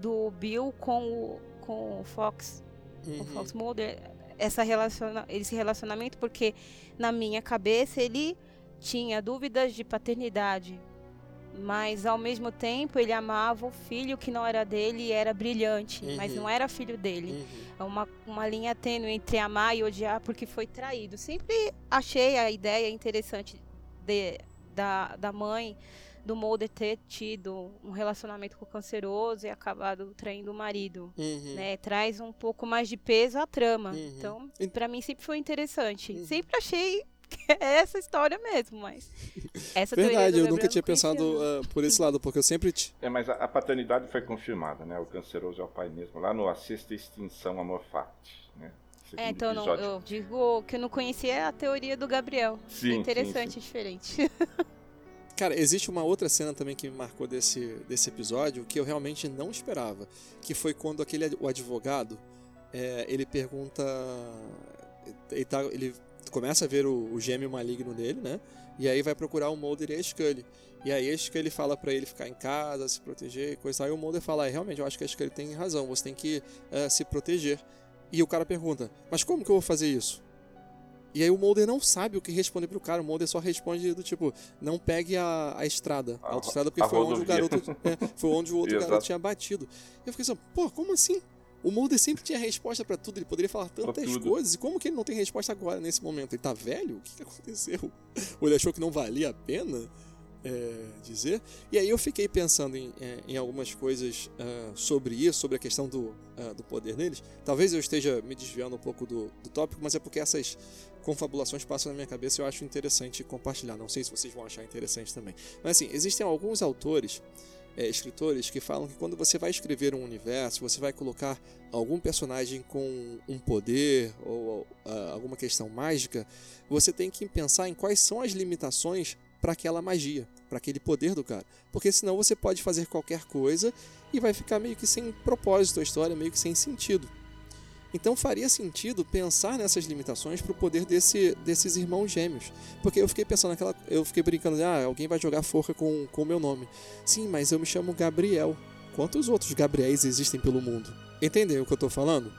do Bill com o, com o Fox, o Uhum. Fox Mulder, essa relaciona esse relacionamento, porque na minha cabeça ele tinha dúvidas de paternidade, mas ao mesmo tempo ele amava o filho que não era dele e era brilhante, mas Uhum. não era filho dele. Uhum. É uma, uma linha tênue entre amar e odiar porque foi traído. Sempre achei a ideia interessante de- da, da mãe do Mulder ter tido um relacionamento com o canceroso e acabado traindo o marido. Uhum. Né? Traz um pouco mais de peso à trama. Uhum. Então, Ent- pra mim sempre foi interessante. Uhum. Sempre achei é essa história mesmo, mas essa Verdade, eu nunca tinha pensado ah, por esse lado, porque eu sempre. É, mas a, a paternidade foi confirmada, né? O canceroso é o pai mesmo, lá no A Sexta Extinção Amor Fati, né? É, então não, eu digo que eu não conhecia a teoria do Gabriel. Sim, é sim, interessante, sim. diferente. Cara, existe uma outra cena também que me marcou desse, desse episódio que eu realmente não esperava. Que foi quando aquele o advogado é, ele pergunta. Ele, tá- ele começa a ver o, o gêmeo maligno dele, né? E aí vai procurar o Mulder e a Scully. E aí a Scully fala pra ele ficar em casa, se proteger e coisa. Aí o Mulder fala: "É, realmente, eu acho que a Scully tem razão, você tem que eh, se proteger. E o cara pergunta: Mas como que eu vou fazer isso? E aí o Mulder não sabe o que responder pro cara. O Mulder só responde do tipo, não pegue a, a estrada, a autoestrada, porque a foi onde o garoto. é, foi onde o outro garoto tinha batido. Eu fiquei assim, pô, como assim? O Mulder sempre tinha resposta pra tudo, ele poderia falar tantas coisas, e como que ele não tem resposta agora, nesse momento? Ele tá velho? O que, que aconteceu? Ou ele achou que não valia a pena é, dizer? E aí eu fiquei pensando em, é, em algumas coisas ah, sobre isso, sobre a questão do, ah, do poder deles. Talvez eu esteja me desviando um pouco do, do tópico, mas é porque essas confabulações passam na minha cabeça e eu acho interessante compartilhar. Não sei se vocês vão achar interessante também. Mas assim, existem alguns autores, é, escritores, que falam que quando você vai escrever um universo, você vai colocar algum personagem com um poder ou ah, alguma questão mágica, você tem que pensar em quais são as limitações para aquela magia, para aquele poder do cara. Porque senão você pode fazer qualquer coisa e vai ficar meio que sem propósito a história, meio que sem sentido. Então faria sentido pensar nessas limitações para o poder desse, desses irmãos gêmeos. Porque eu fiquei pensando naquela. Eu fiquei brincando, ah, alguém vai jogar forca com o meu nome. Sim, mas eu me chamo Gabriel. Quantos outros Gabriéis existem pelo mundo? Entendeu o que eu tô falando?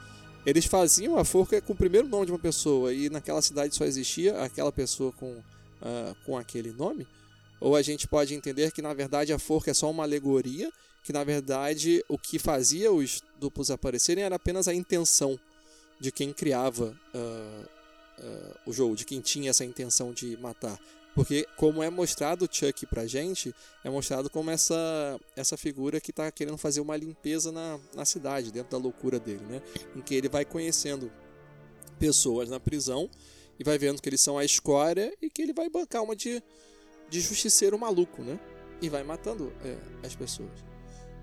Eles faziam a forca com o primeiro nome de uma pessoa e naquela cidade só existia aquela pessoa com, ah, com aquele nome? Ou a gente pode entender que na verdade a forca é só uma alegoria, que na verdade o que fazia os duplos aparecerem era apenas a intenção de quem criava ah, ah, o jogo, de quem tinha essa intenção de matar. Porque, como é mostrado o Chuck pra gente, é mostrado como essa, essa figura que tá querendo fazer uma limpeza na, na cidade, dentro da loucura dele, né? Em que ele vai conhecendo pessoas na prisão e vai vendo que eles são a escória e que ele vai bancar uma de, de justiceiro maluco, né? E vai matando é, as pessoas.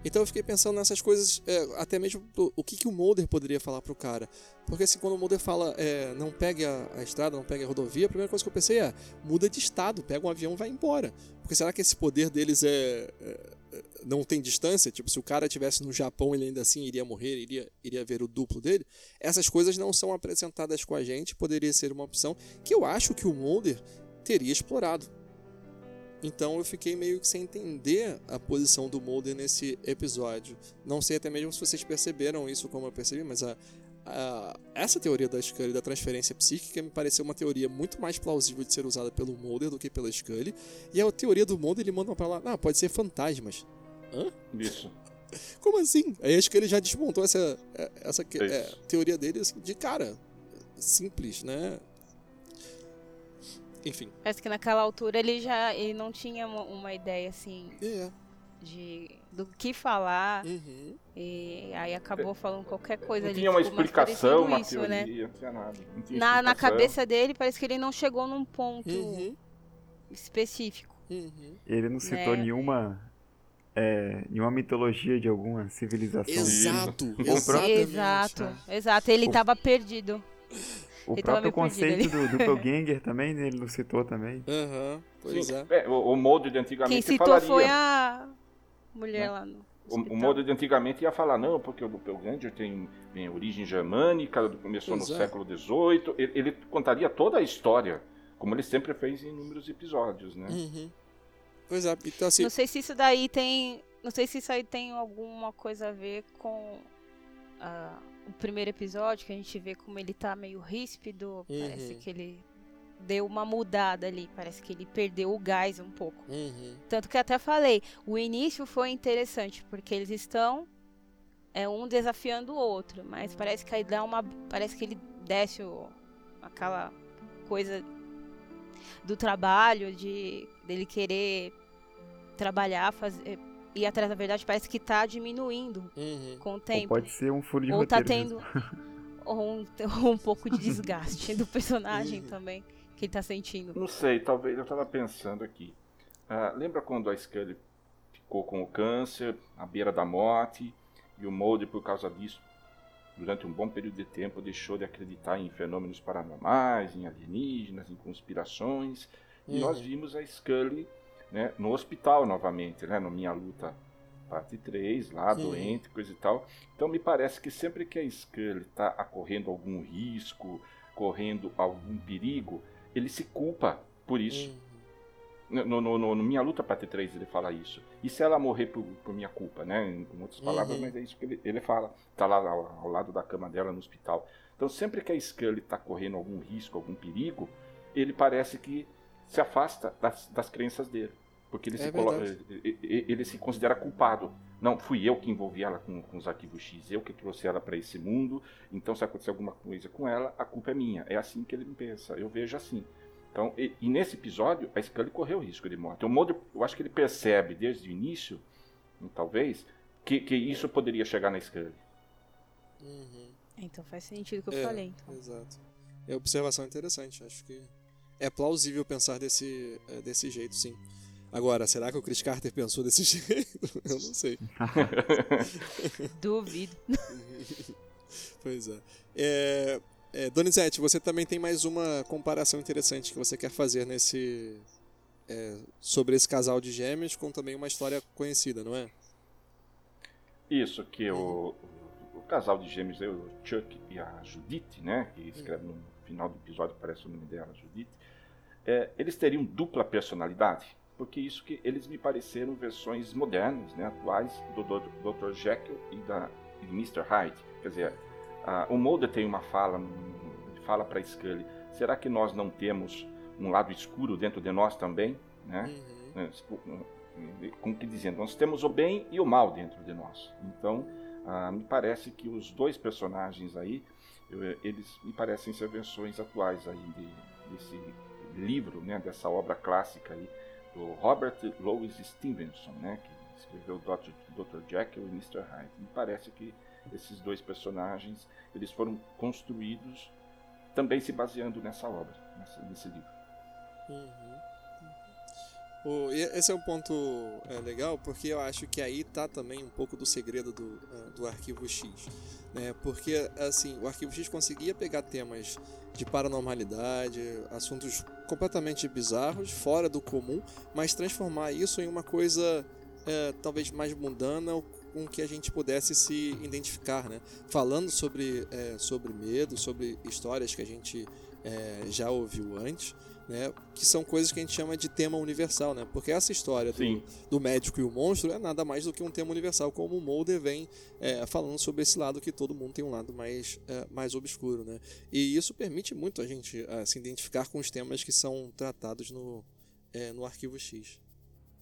Então eu fiquei pensando nessas coisas, é, até mesmo do- o que, que o Mulder poderia falar pro cara. Porque assim, quando o Mulder fala é, não pegue a, a estrada, não pegue a rodovia, a primeira coisa que eu pensei é muda de estado, pega um avião e vai embora. Porque será que esse poder deles é, é- é- não tem distância? Tipo, se o cara estivesse no Japão, ele ainda assim iria morrer, iria, iria ver o duplo dele. Essas coisas não são apresentadas com a gente, poderia ser uma opção que eu acho que o Mulder teria explorado. Então eu fiquei meio que sem entender a posição do Mulder nesse episódio. Não sei até mesmo se vocês perceberam isso como eu percebi, mas a, a- essa teoria da Scully da transferência psíquica me pareceu uma teoria muito mais plausível de ser usada pelo Mulder do que pela Scully. E a teoria do Mulder ele manda pra lá, ah, pode ser fantasmas. Hã? Isso. Como assim? Aí acho que ele já desmontou essa, essa que- Isso. é, teoria dele assim, de cara. Simples, né? Enfim. Parece que naquela altura ele já ele não tinha uma, uma ideia assim É. de do que falar Uhum. e aí acabou falando qualquer coisa Não ali. tinha uma ficou mais explicação, uma isso, teoria, né? não tinha nada. Não tinha Na, na cabeça dele parece que ele não chegou num ponto Uhum. específico. Uhum. Ele não citou Né? nenhuma, é, nenhuma mitologia de alguma civilização. Exato. Exato, exato. Ele O- tava perdido. O Ele próprio conceito do doppelganger também, né, ele não citou também. Aham, pois Sim, é. é, o, o molde de Quem antigamente citou falaria. foi a mulher lá no. O, o molde de antigamente ia falar, não, porque o Doppelganger tem, tem origem germânica, começou Pois no é. século XVIII. Ele, ele contaria toda a história, como ele sempre fez em inúmeros episódios, né? Uhum. Pois é, então assim, Não sei se isso daí tem. Não sei se isso aí tem alguma coisa a ver com ah, o primeiro episódio, que a gente vê como ele tá meio ríspido. Parece Uhum. que ele deu uma mudada ali. Parece que ele perdeu o gás um pouco. Uhum. Tanto que até falei, o início foi interessante, porque eles estão é um desafiando o outro, mas parece que aí dá uma parece que ele desce o, aquela coisa do trabalho de dele querer trabalhar, fazer ir atrás da verdade, parece que tá diminuindo Uhum. com o Ou tempo. pode ser um furo de Ou tá roteiro tendo ou um, ou um pouco de desgaste do personagem também que ele tá sentindo. Não sei, talvez eu estava pensando aqui. Ah, lembra quando a Scully ficou com o câncer, à beira da morte, e o Mulder, por causa disso, durante um bom período de tempo, deixou de acreditar em fenômenos paranormais, em alienígenas, em conspirações, e Uhum. nós vimos a Scully né, no hospital novamente, né, no Minha Luta parte 3, lá, Uhum. doente, coisa e tal. Então me parece que sempre que a Scully está correndo algum risco, correndo algum perigo, ele se culpa por isso. Uhum. No, no, no- no Minha Luta Parte 3 ele fala isso. E se ela morrer por, por minha culpa, né? Em com outras palavras, Uhum. mas é isso que ele, ele fala. Tá lá ao, ao lado da cama dela no hospital. Então sempre que a Scully tá correndo algum risco, algum perigo, ele parece que se afasta das, das crenças dele. Porque ele, É se colo- verdade. ele, ele- ele se considera culpado. Não, fui eu que envolvi ela com, com os arquivos X, eu que trouxe ela para esse mundo. Então, se acontecer alguma coisa com ela, a culpa é minha. É assim que ele pensa. Eu vejo assim. Então, e, e nesse episódio, a Scully correu risco de morte. O Mulder, eu acho que ele percebe desde o início, talvez, que, que isso poderia chegar na Scully. Uhum. Então faz sentido o que eu É, falei. Então. Exato. É observação interessante. Acho que é plausível pensar desse, é, desse jeito, sim. Agora, será que o Chris Carter pensou desse jeito? Eu não sei. Duvido. Pois é. é, é Donizete, você também tem mais uma comparação interessante que você quer fazer nesse. é, sobre esse casal de gêmeos com também uma história conhecida, não é? Isso, que o, o, o casal de gêmeos, é o Chuck e a Judith, né? Que escreve no final do episódio, aparece o nome dela, Judith. É, eles teriam dupla personalidade, porque isso que eles me pareceram versões modernas, né, atuais, do Dr. Jekyll e da e Mr. Hyde. Quer dizer, a- o Mulder tem uma fala, fala para Scully, será que nós não temos um lado escuro dentro de nós também, né? Uhum. né, como que dizendo, nós temos o bem e o mal dentro de nós. Então, ah, me parece que os dois personagens aí, eu- eles me parecem ser versões atuais aí de- desse livro, né, dessa obra clássica aí do Robert Louis Stevenson, né, que escreveu Dr. Dr. Jekyll e Mr. Hyde. Me parece que esses dois personagens, eles foram construídos também se baseando nessa obra, nesse livro. Uhum. O- esse é um ponto é, legal, porque eu acho que aí tá também um pouco do segredo do, ah, do Arquivo X. Né? Porque, assim, o Arquivo X conseguia pegar temas de paranormalidade, assuntos completamente bizarros, fora do comum, mas transformar isso em uma coisa é, talvez mais mundana com que a gente pudesse se identificar, né? Falando sobre, é, sobre medo, sobre histórias que a gente é, já ouviu antes, né? Que são coisas que a gente chama de tema universal, né? Porque essa história do, do médico e o monstro é nada mais do que um tema universal, como o Mulder vem é, falando sobre esse lado que todo mundo tem um lado mais, é, mais obscuro, né? E isso permite muito a gente é, se identificar com os temas que são tratados no, é, no Arquivo X.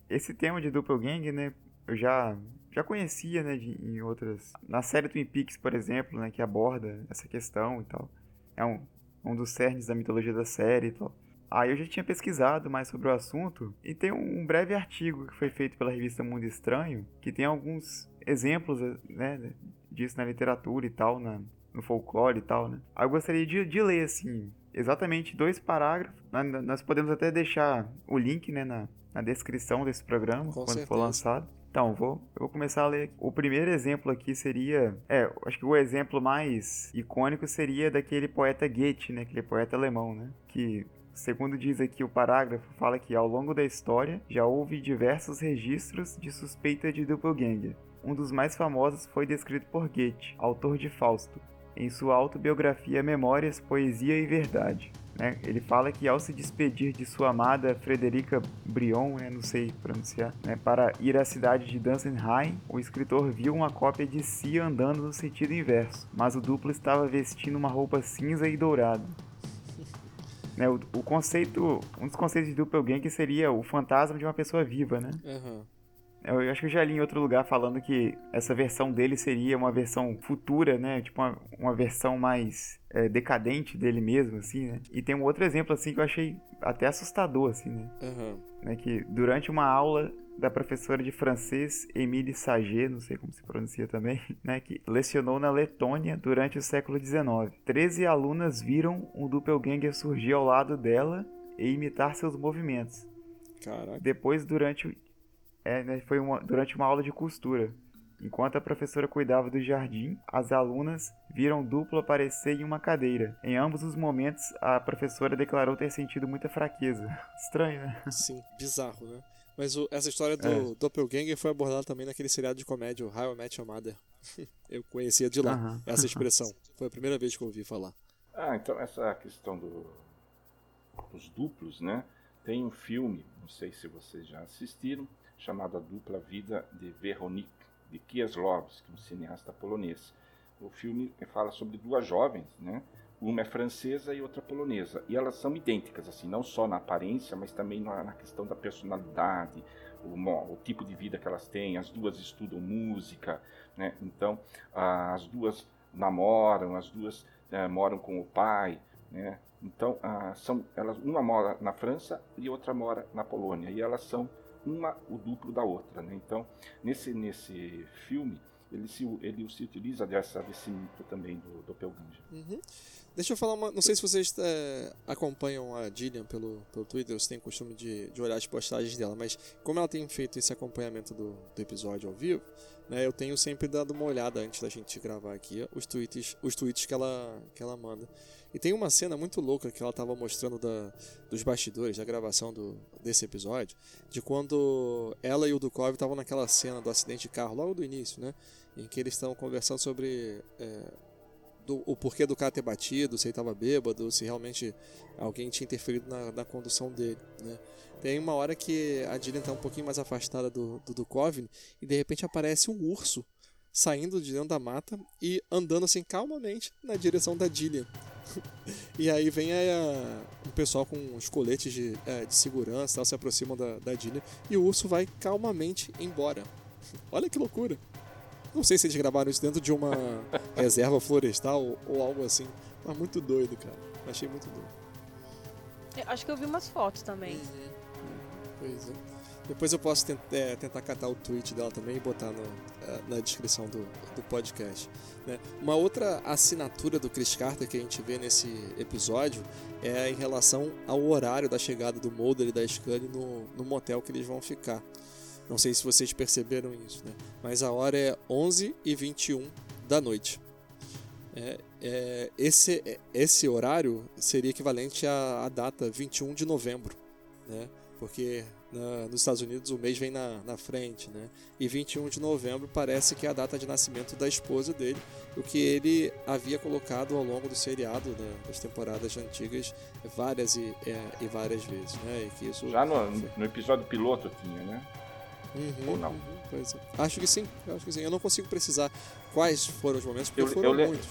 Esse tema de Doppelganger, né, eu já, já conhecia, né, de, em outras... Na série Twin Peaks, por exemplo, né, que aborda essa questão e tal. É um, um dos cernes da mitologia da série e tal. Aí eu já tinha pesquisado mais sobre o assunto e tem um, breve artigo que foi feito pela revista Mundo Estranho, que tem alguns exemplos, né, disso na literatura e tal, na, no folclore e tal, né. Aí eu gostaria de, de ler, assim, exatamente dois parágrafos. Nós- podemos até deixar o link, né, na, na descrição desse programa, Com quando for certeza. lançado. Então, vou, eu vou começar a ler. O primeiro exemplo aqui seria. É, acho que o exemplo mais icônico seria daquele poeta Goethe, né? Aquele poeta alemão, né? Que, segundo diz aqui o parágrafo, fala que ao longo da história já houve diversos registros de suspeita de doppelganger. Um dos mais famosos foi descrito por Goethe, autor de Fausto, em sua autobiografia Memórias, Poesia e Verdade. né? Ele fala que ao se despedir de sua amada Frederica Brion, né, não sei pronunciar, né, para ir à cidade de Dansenheim, o escritor viu uma cópia de si andando no sentido inverso, mas o duplo estava vestindo uma roupa cinza e dourada. Né, o, o conceito, um dos conceitos de doppelganger seria o fantasma de uma pessoa viva, né? Aham. Eu, eu acho que eu já li em outro lugar falando que essa versão dele seria uma versão futura, né? Tipo uma, uma versão mais é, decadente dele mesmo, assim, né? E tem um outro exemplo, assim, que eu achei até assustador, assim, né? Aham. né, que durante uma aula da professora de francês Emile Saget, não sei como se pronuncia também, né, que lecionou na Letônia durante o século XIX. Treze alunas viram um doppelganger surgir ao lado dela e imitar seus movimentos. Caraca. Depois, durante, é, né, foi uma, durante uma aula de costura. Enquanto a professora cuidava do jardim, as alunas viram duplo aparecer em uma cadeira. Em ambos os momentos, a professora declarou ter sentido muita fraqueza. Estranho, né? Sim, bizarro, né? Mas o- essa história do É. Doppelganger foi abordada também naquele seriado de comédia, o How I Met Your Mother. Eu conhecia de lá, Aham. essa expressão. Foi a primeira vez que eu ouvi falar. Ah, então essa questão do, dos duplos, né? Tem um filme, não sei se vocês já assistiram, chamado A Dupla Vida de Veronique, de Kieslowski, um cineasta polonês. O filme fala sobre duas jovens, né? Uma é francesa e outra polonesa. E elas são idênticas, assim, não só na aparência, mas também na, questão da personalidade, o, o tipo de vida que elas têm. As duas estudam música, né? Então, ah, as duas namoram, as duas eh, moram com o pai, né? Então, ah, são elas uma mora na França e outra mora na Polônia e elas são uma o duplo da outra, né? Então, nesse nesse filme ele se ele se utiliza dessa desse mito também do doppelganger. Uhum. Deixa eu falar uma. Não sei se vocês é, acompanham a Gillian pelo, pelo Twitter, se tem costume de, de olhar as postagens dela, mas como ela tem feito esse acompanhamento do, do episódio ao vivo, né, eu tenho sempre dado uma olhada antes da gente gravar aqui os tweets, os tweets que, ela, que ela manda. E tem uma cena muito louca que ela estava mostrando da, dos bastidores, da gravação do, desse episódio, de quando ela e o Dukov estavam naquela cena do acidente de carro, logo do início, né? Em que eles estão conversando sobre é, do- o porquê do cara ter batido, se ele estava bêbado, se realmente alguém tinha interferido na, na condução dele, né? Tem uma hora que a Dylan está um pouquinho mais afastada do, do Duchovny e de repente aparece um urso saindo de dentro da mata e andando assim calmamente na direção da Dillian. e aí vem a, o pessoal com os coletes de, é, de segurança, tal, se aproximam da, da e o urso vai calmamente embora. Olha que loucura! Não sei se eles gravaram isso dentro de uma reserva florestal ou, algo assim, mas muito doido, cara. Achei muito doido. Eu acho que eu vi umas fotos também. Pois é. Depois eu posso tent- é, tentar catar o tweet dela também e botar no, é, na descrição do, do podcast. né? Uma outra assinatura do Chris Carter que a gente vê nesse episódio é em relação ao horário da chegada do Mulder e da Scully no, no motel que eles vão ficar. Não sei se vocês perceberam isso, né? Mas a hora é 11 e 21 da noite. É, é, esse, esse horário seria equivalente à, à data 21 de novembro, né? Porque na- nos Estados Unidos o mês vem na, na frente, né? E 21 de novembro parece que é a data de nascimento da esposa dele, o que ele havia colocado ao longo do seriado, né, das temporadas antigas, várias e, é, e várias vezes, né? E que isso Já no, no episódio piloto tinha, né? Uhum, Ou não? uhum, pois é. Acho que sim, eu acho que sim. Eu não consigo precisar quais foram os momentos, porque Eu- foram eu muitos.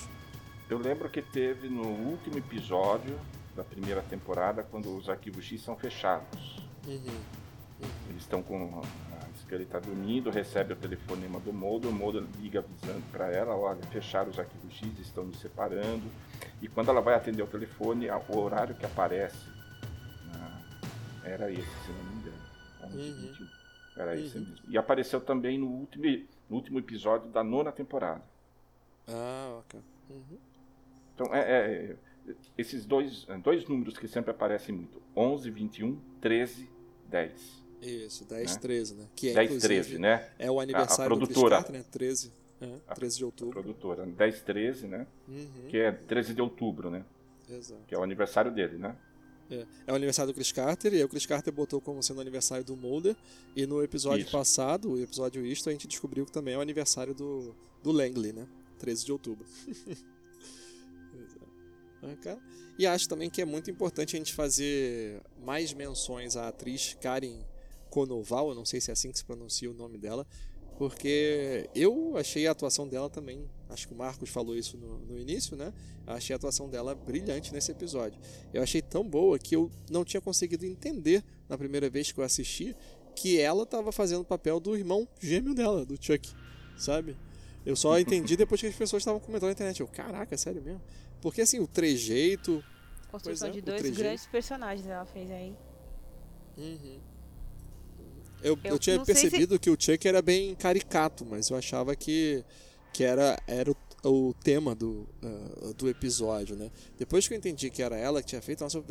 Eu lembro que teve no último episódio da primeira temporada quando os arquivos X são fechados. Uhum. Eles estão com a Scully está dormindo, recebe o telefonema do Mulder, o Mulder liga avisando para ela, olha, fecharam os arquivos X, estão nos separando. E quando ela vai atender o telefone, o horário que aparece na- era esse, se não me engano. 11, Uhum. 21. Era esse Uhum. mesmo. E apareceu também no último, no último episódio da nona temporada. Ah, ok. Uhum. Então, é, é- é- esses dois, dois números que sempre aparecem muito: 11, 21, 13, 10. Isso, 10, Né? 13, né? Que é, 10, inclusive, 13, né? É o aniversário A- a do Chris produtora. Carter, né? 13, é, A 13 de outubro. Produtora. 10, 13, né? Uhum. Que é 13 de outubro, né? Exato. Que é o aniversário dele, né? É. é o aniversário do Chris Carter, e o Chris Carter botou como sendo o aniversário do Mulder, e no episódio Isso. passado, o episódio isto, a gente descobriu que também é o aniversário do, do Langley, né? 13 de outubro. É. E acho também que é muito importante a gente fazer mais menções à atriz Karen Konoval, eu não sei se é assim que se pronuncia o nome dela, Porque eu achei a atuação dela também. Acho que o Marcos falou isso no, no início, né? Eu achei a atuação dela brilhante nesse episódio. Eu achei tão boa que eu não tinha conseguido entender na primeira vez que eu assisti que ela estava fazendo o papel do irmão gêmeo dela, do Chuck, sabe? Eu só entendi depois que as pessoas estavam comentando na internet. Eu, caraca, é sério mesmo? Porque assim, o trejeito. Construção é, de o dois trejeito. grandes personagens ela fez aí. Uhum. Eu, eu, Eu tinha sei se- percebido que o Chuck era bem caricato, mas eu achava que, que era, era o, o tema do, ah, do episódio, né? Depois que eu entendi que era ela que tinha feito, nossa,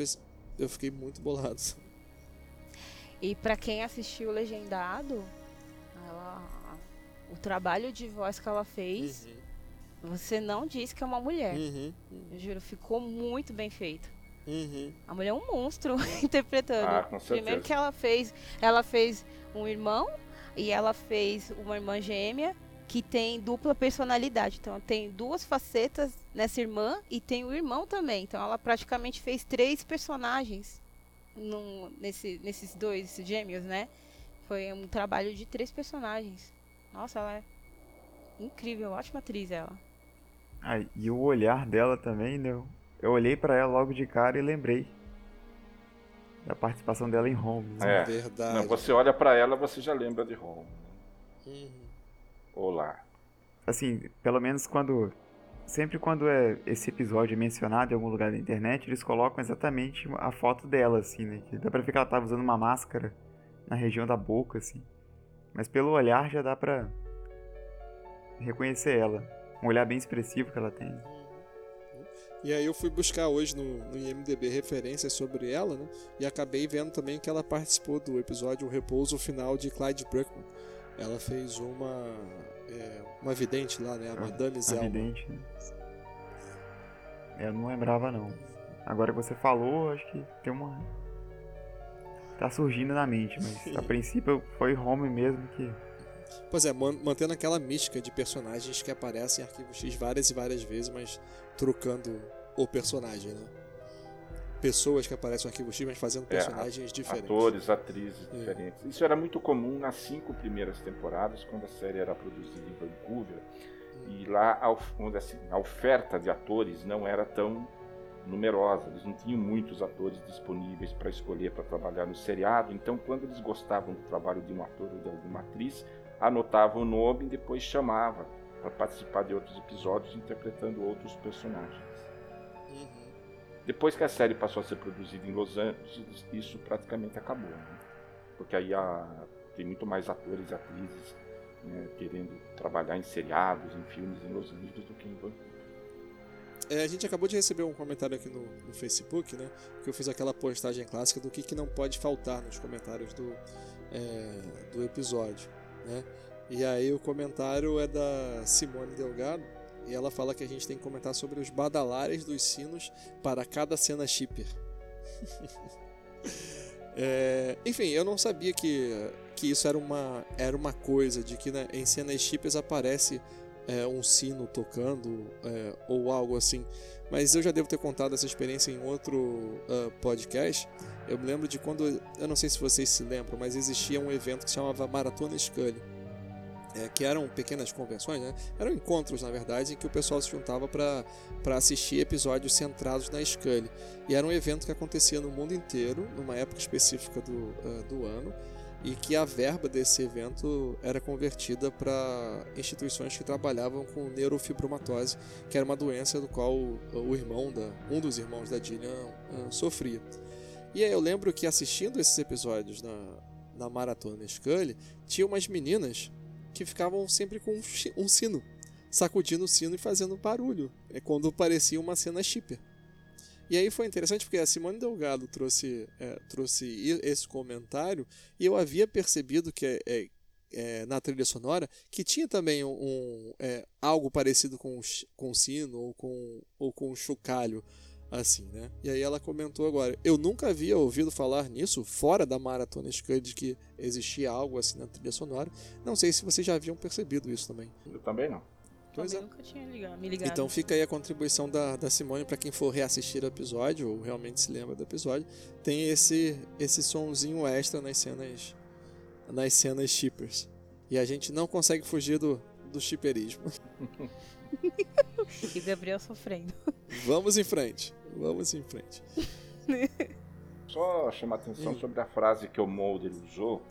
eu, fiquei muito bolado. E pra quem assistiu legendado, ela, o trabalho de voz que ela fez, você não diz que é uma mulher. Uhum. Eu juro, ficou muito bem feito. Uhum. A mulher é um monstro interpretando. Ah, com certeza. Primeiro que ela fez, ela fez um irmão e ela fez uma irmã gêmea que tem dupla personalidade. Então tem duas facetas nessa irmã e tem o irmão também. Então ela praticamente fez três personagens num- nesse, nesses dois gêmeos, né? Foi um trabalho de três personagens. Nossa, ela é incrível, ótima atriz ela. Ah, e o olhar dela também, né? Eu- olhei pra ela logo de cara e lembrei da participação dela em Holmes. né? É. Verdade. Não, você olha pra ela, você já lembra de Home. Uhum. Olá. Assim, pelo menos quando. Sempre quando é esse episódio é mencionado em algum lugar da internet, eles colocam exatamente a foto dela, assim, né? Que dá pra ver que ela tava usando uma máscara na região da boca, assim. Mas pelo olhar já dá pra reconhecer ela. Um olhar bem expressivo que ela tem. E aí eu fui buscar hoje no, no IMDB referências sobre ela, né? E acabei vendo também que ela participou do episódio O Repouso Final de Clyde Bruckman. Ela fez uma é, uma vidente lá, né? A Madame Zelma. Evidente, né? Eu não lembrava, não. Agora que você falou, acho que tem uma. Tá surgindo na mente, mas a princípio foi Home mesmo que. Pois é, man- mantendo aquela mística de personagens que aparecem em Arquivo X várias e várias vezes, mas trocando o personagem, né? Pessoas que aparecem no Arquivo X, mas fazendo É, personagens diferentes. Atores, atrizes É. diferentes. Isso era muito comum nas cinco primeiras temporadas, quando a série era produzida em Vancouver. E lá a, onde, assim, a oferta de atores não era tão numerosa. Eles não tinham muitos atores disponíveis para escolher para trabalhar no seriado. Então, quando eles gostavam do trabalho de um ator ou de alguma atriz, anotavam o nome e depois chamava para participar de outros episódios interpretando outros personagens. Uhum. Depois que a série passou a ser produzida em Los Angeles, isso praticamente acabou. né? Porque aí a- tem muito mais atores e atrizes né, querendo trabalhar em seriados, em filmes em Los Angeles do que em Vancouver. É, a gente acabou de receber um comentário aqui no, no Facebook, né? Que eu fiz aquela postagem clássica do que, que não pode faltar nos comentários do, é, do episódio, né? E aí o comentário é da Simone Delgado e ela fala que a gente tem que comentar sobre os badalares dos sinos para cada cena shipper. É, enfim, eu não sabia que, que isso era uma, era uma coisa, de que né, em cenas shippers aparece é, um sino tocando é, ou algo assim. Mas eu já devo ter contado essa experiência em outro ah, podcast. Eu me lembro de quando, eu não sei se vocês se lembram, mas existia um evento que se chamava Maratona Scully. É, que eram pequenas convenções, né? eram encontros na verdade, em que o pessoal se juntava para assistir episódios centrados na Scully. E era um evento que acontecia no mundo inteiro, numa época específica do, ah, do ano, e que a verba desse evento era convertida para instituições que trabalhavam com neurofibromatose, que era uma doença do qual o, irmão da um dos irmãos da Gillian ah, sofria. E aí eu lembro que assistindo esses episódios na, na maratona Scully, tinha umas meninas que ficavam sempre com um, sino, sacudindo o sino e fazendo barulho, é quando parecia uma cena shipper. E aí foi interessante porque a Simone Delgado trouxe, é, trouxe esse comentário e eu havia percebido que é, é, é, na trilha sonora que tinha também um, um, é, algo parecido com com sino ou com, ou com chocalho assim, né? E aí ela comentou agora, eu nunca havia ouvido falar nisso fora da Maratona Scud de que existia algo assim na trilha sonora. Não sei se vocês já haviam percebido isso também. Eu também não. Pois Também é. nunca tinha ligado, me ligado. Então fica aí a contribuição da, da Simone para quem for reassistir o episódio ou realmente se lembra do episódio. Tem esse esse sonzinho extra nas cenas nas cenas shippers. E a gente não consegue fugir do, do chiperismo. E Gabriel sofrendo. Vamos em frente. Vamos em frente. Só chamar atenção Hum. sobre a frase que o Mulder usou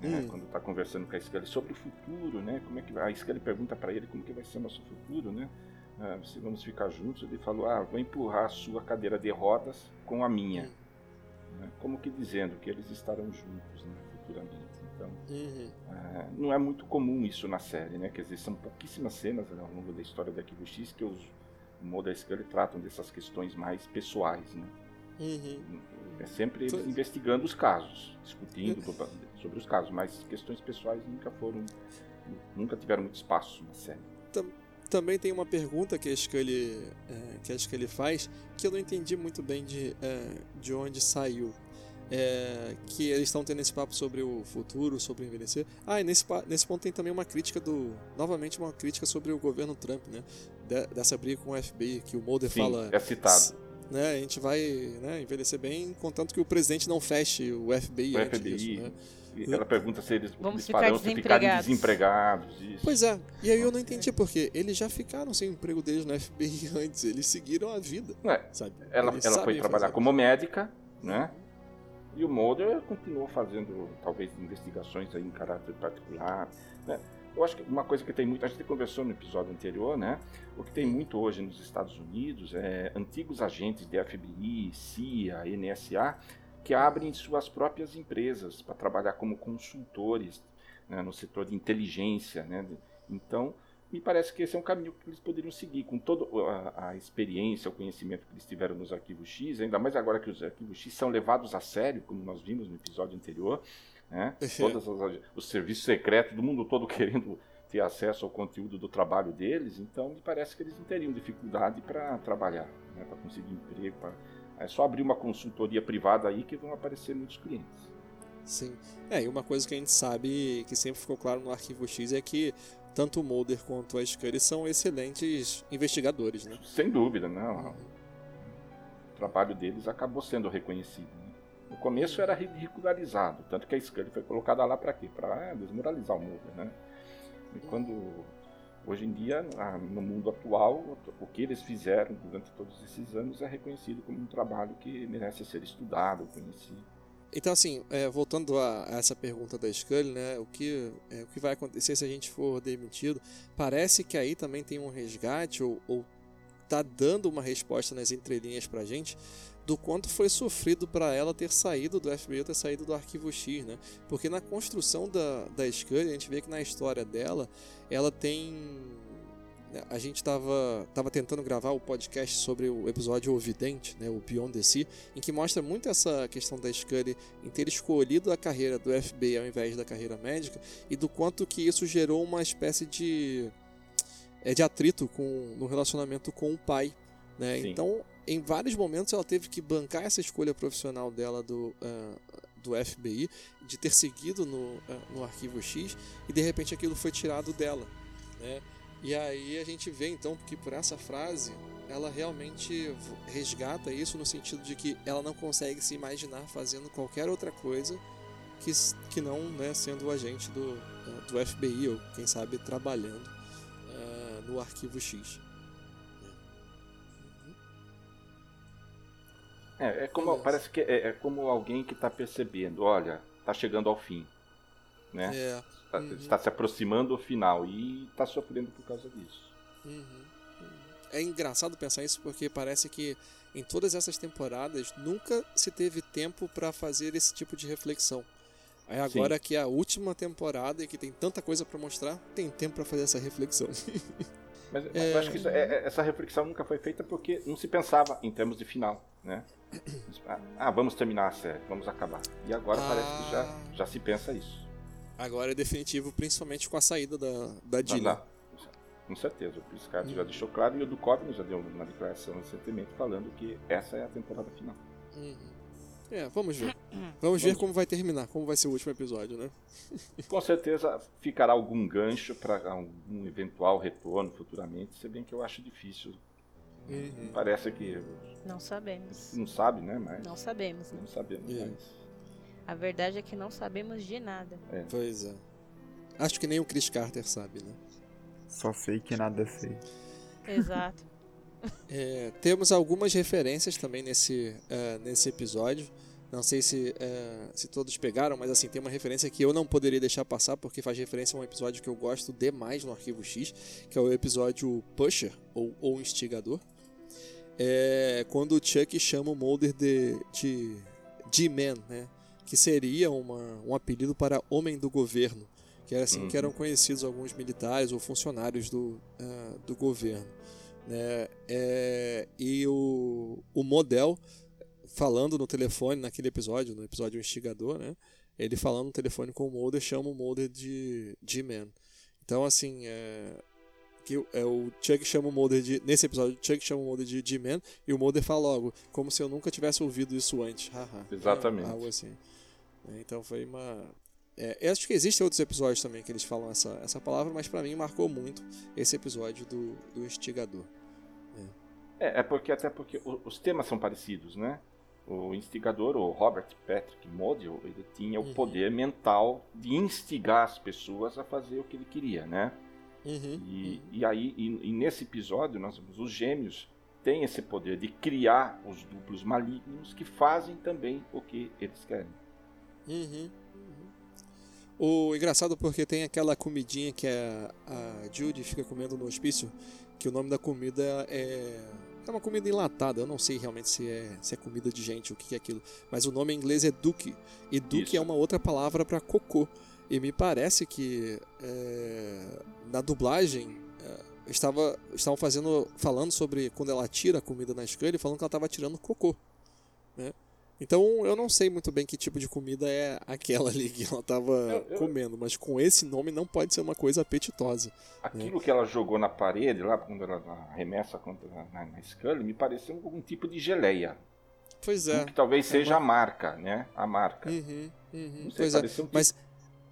né, Hum. quando está conversando com a Scully sobre o futuro, né? Como é que a Scully pergunta para ele como que vai ser o nosso futuro, né? Ah, se vamos ficar juntos, ele falou: "Ah, vou empurrar a sua cadeira de rodas com a minha", Hum. né? Como que dizendo que eles estarão juntos, né, futuramente. Então, Uhum. ah, não é muito comum isso na série, né? Quer dizer, são pouquíssimas cenas né, ao longo da história da Arquivo X que os o Mulder e a Scully tratam dessas questões mais pessoais, né? Uhum. É sempre investigando os casos, discutindo do- sobre os casos, mas questões pessoais nunca foram, nunca tiveram muito espaço na série. Também tem uma pergunta que a Scully, é, que a Scully faz que eu não entendi muito bem de, é, de onde saiu. É, que eles estão tendo esse papo sobre o futuro, sobre envelhecer. Ah, e nesse, nesse ponto tem também uma crítica do. Novamente, uma crítica sobre o governo Trump, né? De- dessa briga com o FBI, que o Mulder Sim, fala. é citado. Né, a gente vai né, envelhecer bem, contanto que o presidente não feche o FBI O antes FBI, disso, né? ela pergunta se eles, Vamos ficar se ficarem desempregados. Isso. Pois é, e aí eu não entendi porque eles já ficaram sem o emprego deles no FBI antes, eles seguiram a vida, É, sabe? ela, Eles ela foi trabalhar fazer. como médica, né? E o Mulder continuou fazendo, talvez, investigações aí em caráter particular. Né? Eu acho que uma coisa que tem muito, a gente conversou no episódio anterior, né? O que tem muito hoje nos Estados Unidos é antigos agentes de FBI, CIA, NSA, que abrem suas próprias empresas para trabalhar como consultores né, no setor de inteligência, né? Então, me parece que esse é um caminho que eles poderiam seguir, com toda a, a experiência, o conhecimento que eles tiveram nos arquivos X, ainda mais agora que os arquivos X são levados a sério, como nós vimos no episódio anterior, né? Todos os serviços secretos do mundo todo querendo ter acesso ao conteúdo do trabalho deles, então me parece que eles não teriam dificuldade para trabalhar, né? para conseguir emprego, pra... é só abrir uma consultoria privada aí que vão aparecer muitos clientes. Sim. É, e uma coisa que a gente sabe, que sempre ficou claro no Arquivo X, é que tanto o Mulder quanto a Scully são excelentes investigadores, né? Sem dúvida, não. O trabalho deles acabou sendo reconhecido. né? No começo era ridicularizado, tanto que a Scully foi colocada lá para quê? Para desmoralizar o Mulder, né? E quando hoje em dia, no mundo atual, o que eles fizeram durante todos esses anos é reconhecido como um trabalho que merece ser estudado, conhecido. Então, assim, é, voltando a, a essa pergunta da Scully, né, o que, é, o que vai acontecer se a gente for demitido? Parece que aí também tem um resgate, ou, ou tá dando uma resposta nas entrelinhas pra gente, do quanto foi sofrido para ela ter saído do FBI, ter saído do Arquivo X, né? Porque na construção da, da Scully, a gente vê que na história dela, ela tem a gente estava tava tentando gravar o podcast sobre o episódio O Vidente, né, o Beyond the Sea, em que mostra muito essa questão da Scully em ter escolhido a carreira do FBI ao invés da carreira médica e do quanto que isso gerou uma espécie de é, de atrito com, no relacionamento com o pai. Né? Sim. Então, em vários momentos, ela teve que bancar essa escolha profissional dela do, ah, do FBI, de ter seguido no, ah, no Arquivo X, e de repente aquilo foi tirado dela. Né? E aí a gente vê então que por essa frase ela realmente resgata isso no sentido de que ela não consegue se imaginar fazendo qualquer outra coisa que, que não né, sendo o agente do, ah, do FBI ou quem sabe trabalhando ah, no arquivo X. É, é como, Beleza. parece que é, é como alguém que está percebendo, olha, está chegando ao fim, né? É. Está, Uhum. está se aproximando do final e está sofrendo por causa disso. Uhum. É engraçado pensar isso porque parece que em todas essas temporadas nunca se teve tempo para fazer esse tipo de reflexão. Aí agora que é a última temporada e que tem tanta coisa para mostrar, tem tempo para fazer essa reflexão. Mas mas É. eu acho que isso- é- é- essa reflexão nunca foi feita porque não se pensava em termos de final, né? Ah, vamos terminar a série, vamos acabar. E agora parece que já, Ah. já se pensa isso. Agora é definitivo, principalmente com a saída da, da Dina. Com certeza, o Piscati já deixou claro e o Duchovny já deu uma declaração recentemente falando que essa é a temporada final. Uhum. É, vamos ver. Vamos ver como vai terminar, como vai ser o último episódio, né? Com certeza ficará algum gancho para algum eventual retorno futuramente, se bem que eu acho difícil. Uhum. Parece que Não sabemos. não sabe, né? Mas Não sabemos, né? não sabemos É. mais. A verdade é que não sabemos de nada. Pois é. Acho que nem o Chris Carter sabe, né? Só sei que nada sei. Exato. É, temos algumas referências também nesse, uh, nesse episódio. Não sei se, uh, se todos pegaram, mas assim, tem uma referência que eu não poderia deixar passar, porque faz referência a um episódio que eu gosto demais no Arquivo X, que é o episódio Pusher, ou O Instigador. É quando o Chuck chama o Mulder de, de G-Man, né? Que seria uma, um apelido para Homem do Governo, que era assim uhum. que eram conhecidos alguns militares ou funcionários do, uh, do governo. Né? É, e o, o Model falando no telefone naquele episódio, no episódio Instigador, né? Ele falando no telefone com o Mulder, chama o Mulder de G-Man. Então, assim, é, que é, o Chuck chama o Mulder de. Nesse episódio, o Chuck chama o Mulder de G-Man e o Mulder fala logo, como se eu nunca tivesse ouvido isso antes. Exatamente. É, algo assim. Então foi uma. É, eu acho que existem outros episódios também que eles falam essa, essa palavra, mas para mim marcou muito esse episódio do, do instigador. É. é, porque até porque os temas são parecidos, né? O instigador, o Robert Patrick Model, ele tinha uhum. o poder mental de instigar as pessoas a fazer o que ele queria, né? Uhum. E, e aí, e, e nesse episódio, nós vemos os gêmeos têm esse poder de criar os duplos malignos que fazem também o que eles querem. Uhum. O engraçado porque tem aquela comidinha que a, a Judy fica comendo no hospício, que o nome da comida é é uma comida enlatada, eu não sei realmente se é, se é comida de gente, o que é aquilo. Mas o nome em inglês é Duke. E Duke Isso. é uma outra palavra para cocô. E me parece que é, na dublagem é, estava, estavam fazendo, falando sobre quando ela tira a comida na escala e falando que ela estava tirando cocô. Né? Então eu não sei muito bem que tipo de comida é aquela ali que ela estava comendo, mas com esse nome não pode ser uma coisa apetitosa. Aquilo né? que ela jogou na parede lá, quando ela arremessa contra, na, na Scully, me pareceu algum tipo de geleia. Pois é. Que talvez é seja uma... a marca, né? A marca. Uhum, uhum. Sei, pois é. Um tipo... Mas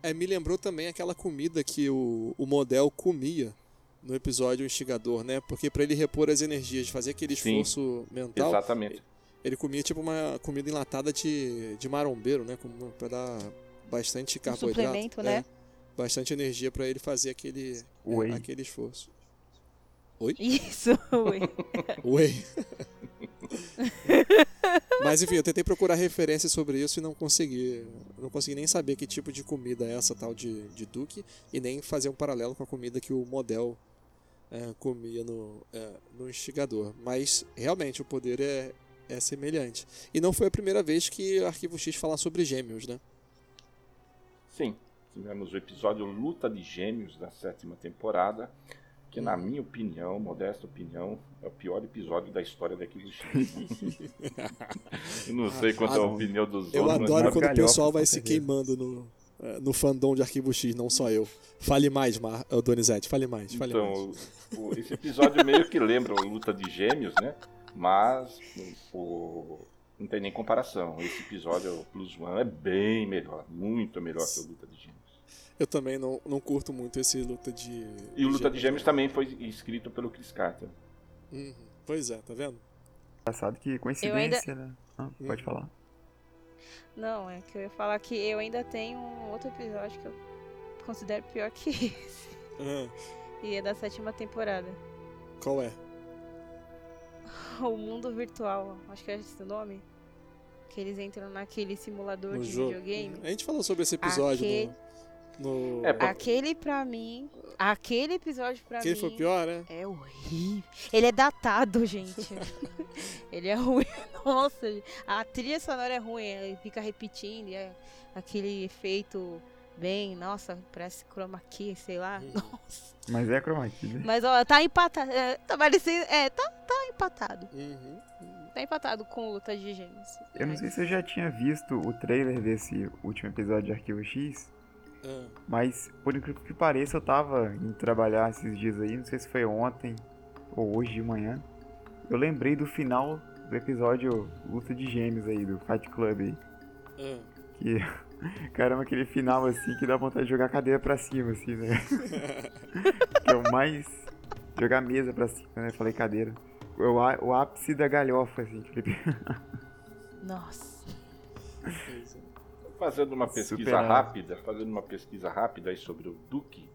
é, me lembrou também aquela comida que o, o model comia no episódio Instigador, né? Porque para ele repor as energias, fazer aquele esforço Sim, mental. Exatamente ele comia tipo uma comida enlatada de, de marombeiro, né? Pra dar bastante carboidrato. Um suplemento, né? É, bastante energia para ele fazer aquele, é, aquele esforço. Oi? Isso, oi. oi. Mas enfim, eu tentei procurar referências sobre isso e não consegui. Não consegui nem saber que tipo de comida é essa tal de, de Duque e nem fazer um paralelo com a comida que o model é, comia no, é, no instigador. Mas realmente o poder é, é semelhante. E não foi a primeira vez que o Arquivo X fala sobre gêmeos, né? Sim. Tivemos o episódio Luta de Gêmeos da sétima temporada, que na minha opinião, modesta opinião, é o pior episódio da história daquele X. eu não sei quanto ah, é a opinião dos eu outros. Eu adoro quando o pessoal vai se queimando no, é, no fandom de Arquivo X, não só eu. Fale mais, Mar Donizete, fale mais. Fale então, mais. O, esse episódio meio que lembra a Luta de Gêmeos, né? Mas o, não tem nem comparação. Esse episódio, o Plus One, é bem melhor, muito melhor que o Luta de Gêmeos. Eu também não, não curto muito esse Luta de. E o Luta de Gêmeos também foi escrito pelo Chris Carter. Uhum. Pois é, tá vendo? Engraçado que coincidência, ainda... né? Ah, pode uhum. falar. Não, é que eu ia falar que eu ainda tenho um outro episódio que eu considero pior que esse. Uhum. E é da sétima temporada. Qual é? o mundo virtual, acho que é esse o nome. Que eles entram naquele simulador no de jogo. videogame. A gente falou sobre esse episódio aquele... no. no... É, pra... Aquele pra mim. Aquele episódio pra aquele mim. foi pior, né? É horrível. Ele é datado, gente. ele é ruim. Nossa, a trilha sonora é ruim. Ele fica repetindo. É aquele efeito bem, nossa, parece chroma key, sei lá. Uhum. Nossa. Mas é chroma key, né? Mas ó, tá empatado. É, tá parecendo. É, tá, tá empatado. Uhum. Tá empatado com luta de gêmeos. Eu não sei se eu já tinha visto o trailer desse último episódio de Arquivo X. Uhum. Mas, por incrível que pareça, eu tava indo trabalhar esses dias aí, não sei se foi ontem ou hoje de manhã. Eu lembrei do final do episódio Luta de Gêmeos aí, do Fight Club aí. Uhum. Que Caramba, aquele final assim que dá vontade de jogar a cadeira pra cima, assim, né? que é o mais. Jogar a mesa pra cima, né? Falei cadeira. O, o ápice da galhofa, assim, Felipe. Nossa. Fazendo uma pesquisa Superado. rápida, fazendo uma pesquisa rápida aí sobre o Duke,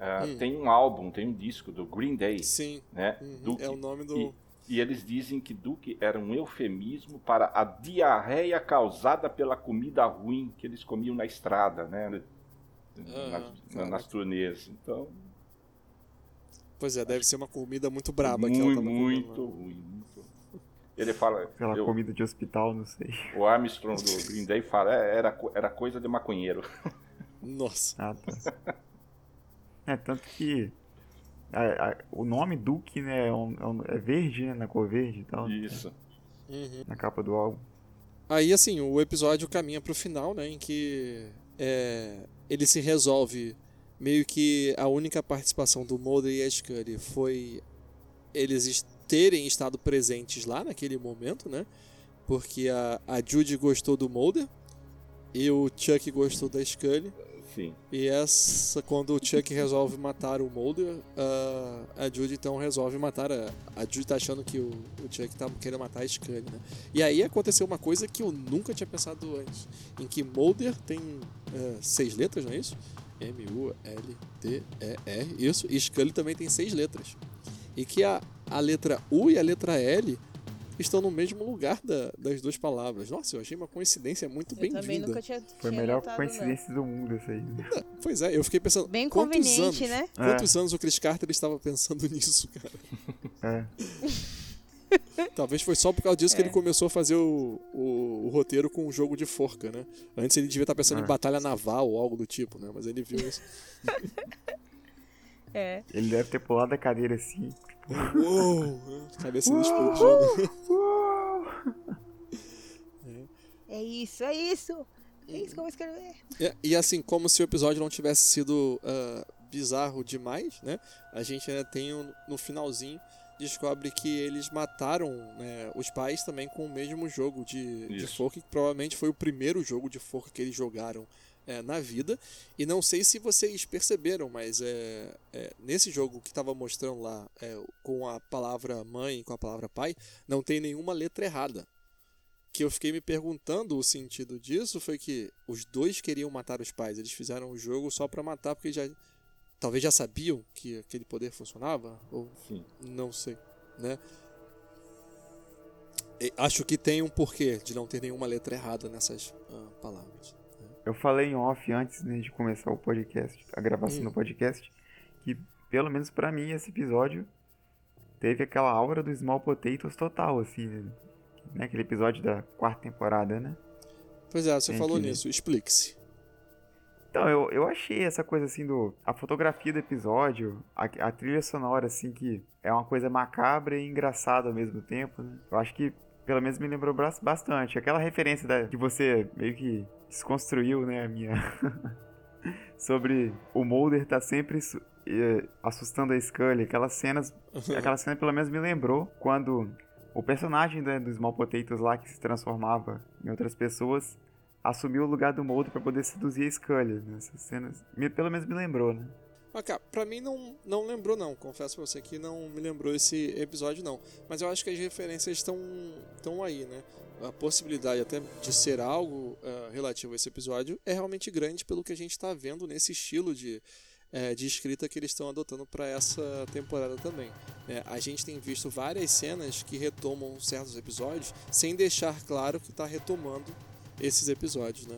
ah, Hum. tem um álbum, tem um disco do Green Day, Sim, né? uhum, Duke. é o nome do. E, e eles dizem que Duke era um eufemismo para a diarreia causada pela comida ruim que eles comiam na estrada, né? Nas, caraca. nas turnês. Então, Pois é, deve ser uma comida muito braba que ela muito, tava comendo, muito né? ruim. Muito. Ele fala, Aquela eu- comida de hospital, não sei. o Armstrong do Green Day fala, "É, era, era coisa de maconheiro. Nossa. Ah, tá. É, tanto que a- a- o nome Duke, né, é, um- é um- é verde, né, na cor verde e tal, Isso. Uhum. na capa do álbum. Aí, assim, o episódio caminha pro final, né? Em que é, ele se resolve. Meio que a única participação do Mulder e a Scully foi eles es- terem estado presentes lá naquele momento, né? Porque a, a Judy gostou do Mulder e o Chuck gostou da Scully. Sim. E essa, quando o Chuck resolve matar o Mulder, a, a Judy então resolve matar a. A Judy tá achando que o, o Chuck tá querendo matar a Scully, né? E aí aconteceu uma coisa que eu nunca tinha pensado antes. Em que Mulder tem é, seis letras, não é isso? M-U-L-D-E-R, isso. E Scully também tem seis letras. E que a, a letra U e a letra L estão no mesmo lugar da- das duas palavras. Nossa, eu achei uma coincidência muito Eu também bem-vinda. nunca tinha Foi a melhor notado, coincidência do mundo essa aí. né? Pois é, eu fiquei pensando. Bem conveniente, anos, né? Quantos anos o Chris Carter estava pensando nisso, cara? É. Talvez foi só por causa disso que É. ele começou a fazer o, o, o roteiro com um jogo de forca, né? Antes ele devia estar pensando É. em batalha naval ou algo do tipo, né? Mas ele viu isso. É. Ele deve ter pulado a cadeira assim. Uou! Cabeça dele explodindo. Uou! É isso, é isso. É isso que eu vou escrever. É, e assim, como se o episódio não tivesse sido ah, bizarro demais, né? A gente ainda tem um- no finalzinho descobre que eles mataram né, os pais também com o mesmo jogo de, de forca, que provavelmente foi o primeiro jogo de forca que eles jogaram é, na vida. E não sei se vocês perceberam, mas é, é, nesse jogo que estava mostrando lá é, com a palavra mãe e com a palavra pai, não tem nenhuma letra errada que eu fiquei me perguntando o sentido disso foi que os dois queriam matar os pais. Eles fizeram o jogo só pra matar porque já talvez já sabiam que aquele poder funcionava ou Sim. não sei, né? Acho que tem um porquê de não ter nenhuma letra errada nessas ah, palavras. Eu falei em off antes né, de começar o podcast, a gravação do podcast, que pelo menos pra mim esse episódio teve aquela aura do Small Potatoes total, assim, né? Né, Aquele episódio da quarta temporada, né? Pois é, você Tem falou que nisso. Explique-se. Então, eu, eu achei essa coisa assim do. A fotografia do episódio, a, a trilha sonora, assim, que é uma coisa macabra e engraçada ao mesmo tempo, né? Eu acho que pelo menos me lembrou bastante. Aquela referência da, que você meio que desconstruiu, né, a minha. Sobre o Mulder tá sempre su- assustando a Scully. Aquelas cenas. Aquela cena pelo menos me lembrou quando o personagem né, do Small Potatoes lá que se transformava em outras pessoas assumiu o lugar do Mulder pra poder seduzir a Scully. Né? Essas cenas, me- pelo menos me lembrou, né? Mas, cara, pra mim não, não lembrou, não. Confesso pra você que não me lembrou esse episódio, não. Mas eu acho que as referências estão estão aí, né? A possibilidade até de ser algo ah, relativo a esse episódio é realmente grande pelo que a gente está vendo nesse estilo de, eh, de escrita que eles estão adotando para essa temporada também. né? a gente tem visto várias cenas que retomam certos episódios sem deixar claro que está retomando esses episódios, né?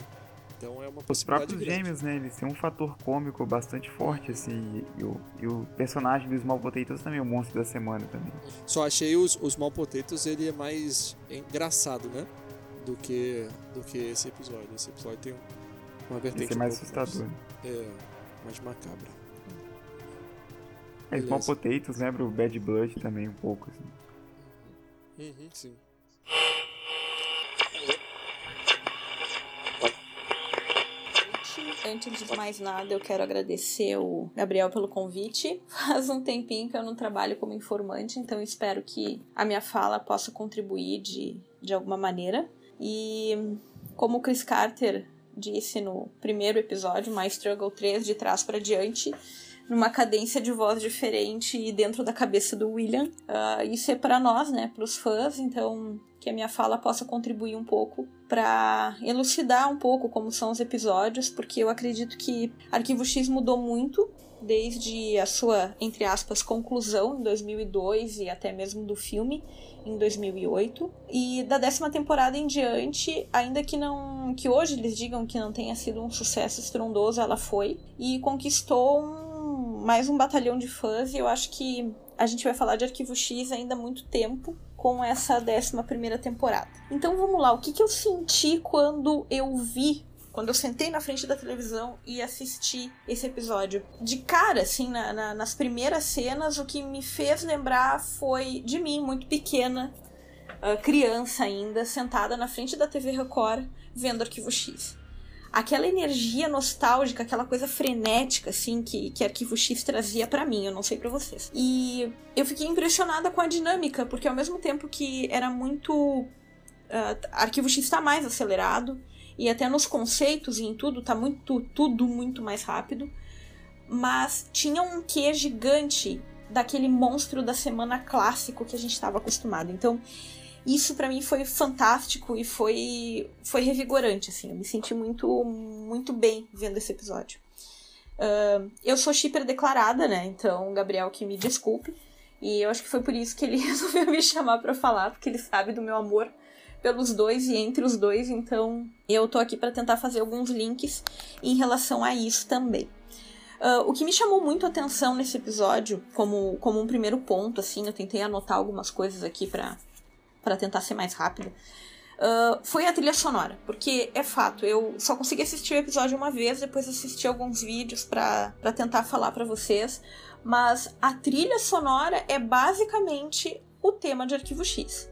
Então é uma Os possibilidade próprios grande. gêmeos, né? Eles têm um fator cômico bastante forte, assim. E, o, e o personagem do Small Potatoes também é o monstro da semana também. Só achei os, os Small Potatoes ele é mais engraçado, né? Do que, do que esse episódio. Esse episódio tem uma vertente. Esse é mais um assustador. É, mais macabra. É, Small Beleza. Potatoes lembra o Bad Blood também um pouco, assim. Uhum, sim. Antes de mais nada, eu quero agradecer o Gabriel pelo convite. Faz um tempinho que eu não trabalho como informante, então espero que a minha fala possa contribuir de, de alguma maneira. E como o Chris Carter disse no primeiro episódio, My Struggle 3, de trás para diante, numa cadência de voz diferente e dentro da cabeça do William. Uh, isso é para nós, né, para os fãs, então que a minha fala possa contribuir um pouco para elucidar um pouco como são os episódios, porque eu acredito que Arquivo X mudou muito desde a sua, entre aspas, conclusão em 2002 e até mesmo do filme em 2008. E da décima temporada em diante, ainda que não que hoje eles digam que não tenha sido um sucesso estrondoso, ela foi e conquistou um, mais um batalhão de fãs. E eu acho que a gente vai falar de Arquivo X ainda há muito tempo com essa décima primeira temporada. Então vamos lá, o que, que eu senti quando eu vi quando eu sentei na frente da televisão e assisti esse episódio. De cara, assim, na, na, nas primeiras cenas, o que me fez lembrar foi de mim, muito pequena, uh, criança ainda, sentada na frente da TV Record, vendo Arquivo X. Aquela energia nostálgica, aquela coisa frenética, assim, que, que Arquivo X trazia para mim, eu não sei para vocês. E eu fiquei impressionada com a dinâmica, porque ao mesmo tempo que era muito. Uh, Arquivo X está mais acelerado, e até nos conceitos e em tudo tá muito tudo muito mais rápido, mas tinha um quê gigante daquele monstro da semana clássico que a gente estava acostumado. Então, isso para mim foi fantástico e foi foi revigorante assim. Eu me senti muito muito bem vendo esse episódio. Uh, eu sou shipper declarada, né? Então, Gabriel que me desculpe. E eu acho que foi por isso que ele resolveu me chamar para falar, porque ele sabe do meu amor pelos dois e entre os dois, então eu tô aqui para tentar fazer alguns links em relação a isso também. Uh, o que me chamou muito a atenção nesse episódio, como, como um primeiro ponto, assim, eu tentei anotar algumas coisas aqui para tentar ser mais rápida, uh, foi a trilha sonora. Porque é fato, eu só consegui assistir o episódio uma vez, depois assisti alguns vídeos para tentar falar para vocês, mas a trilha sonora é basicamente o tema de Arquivo X.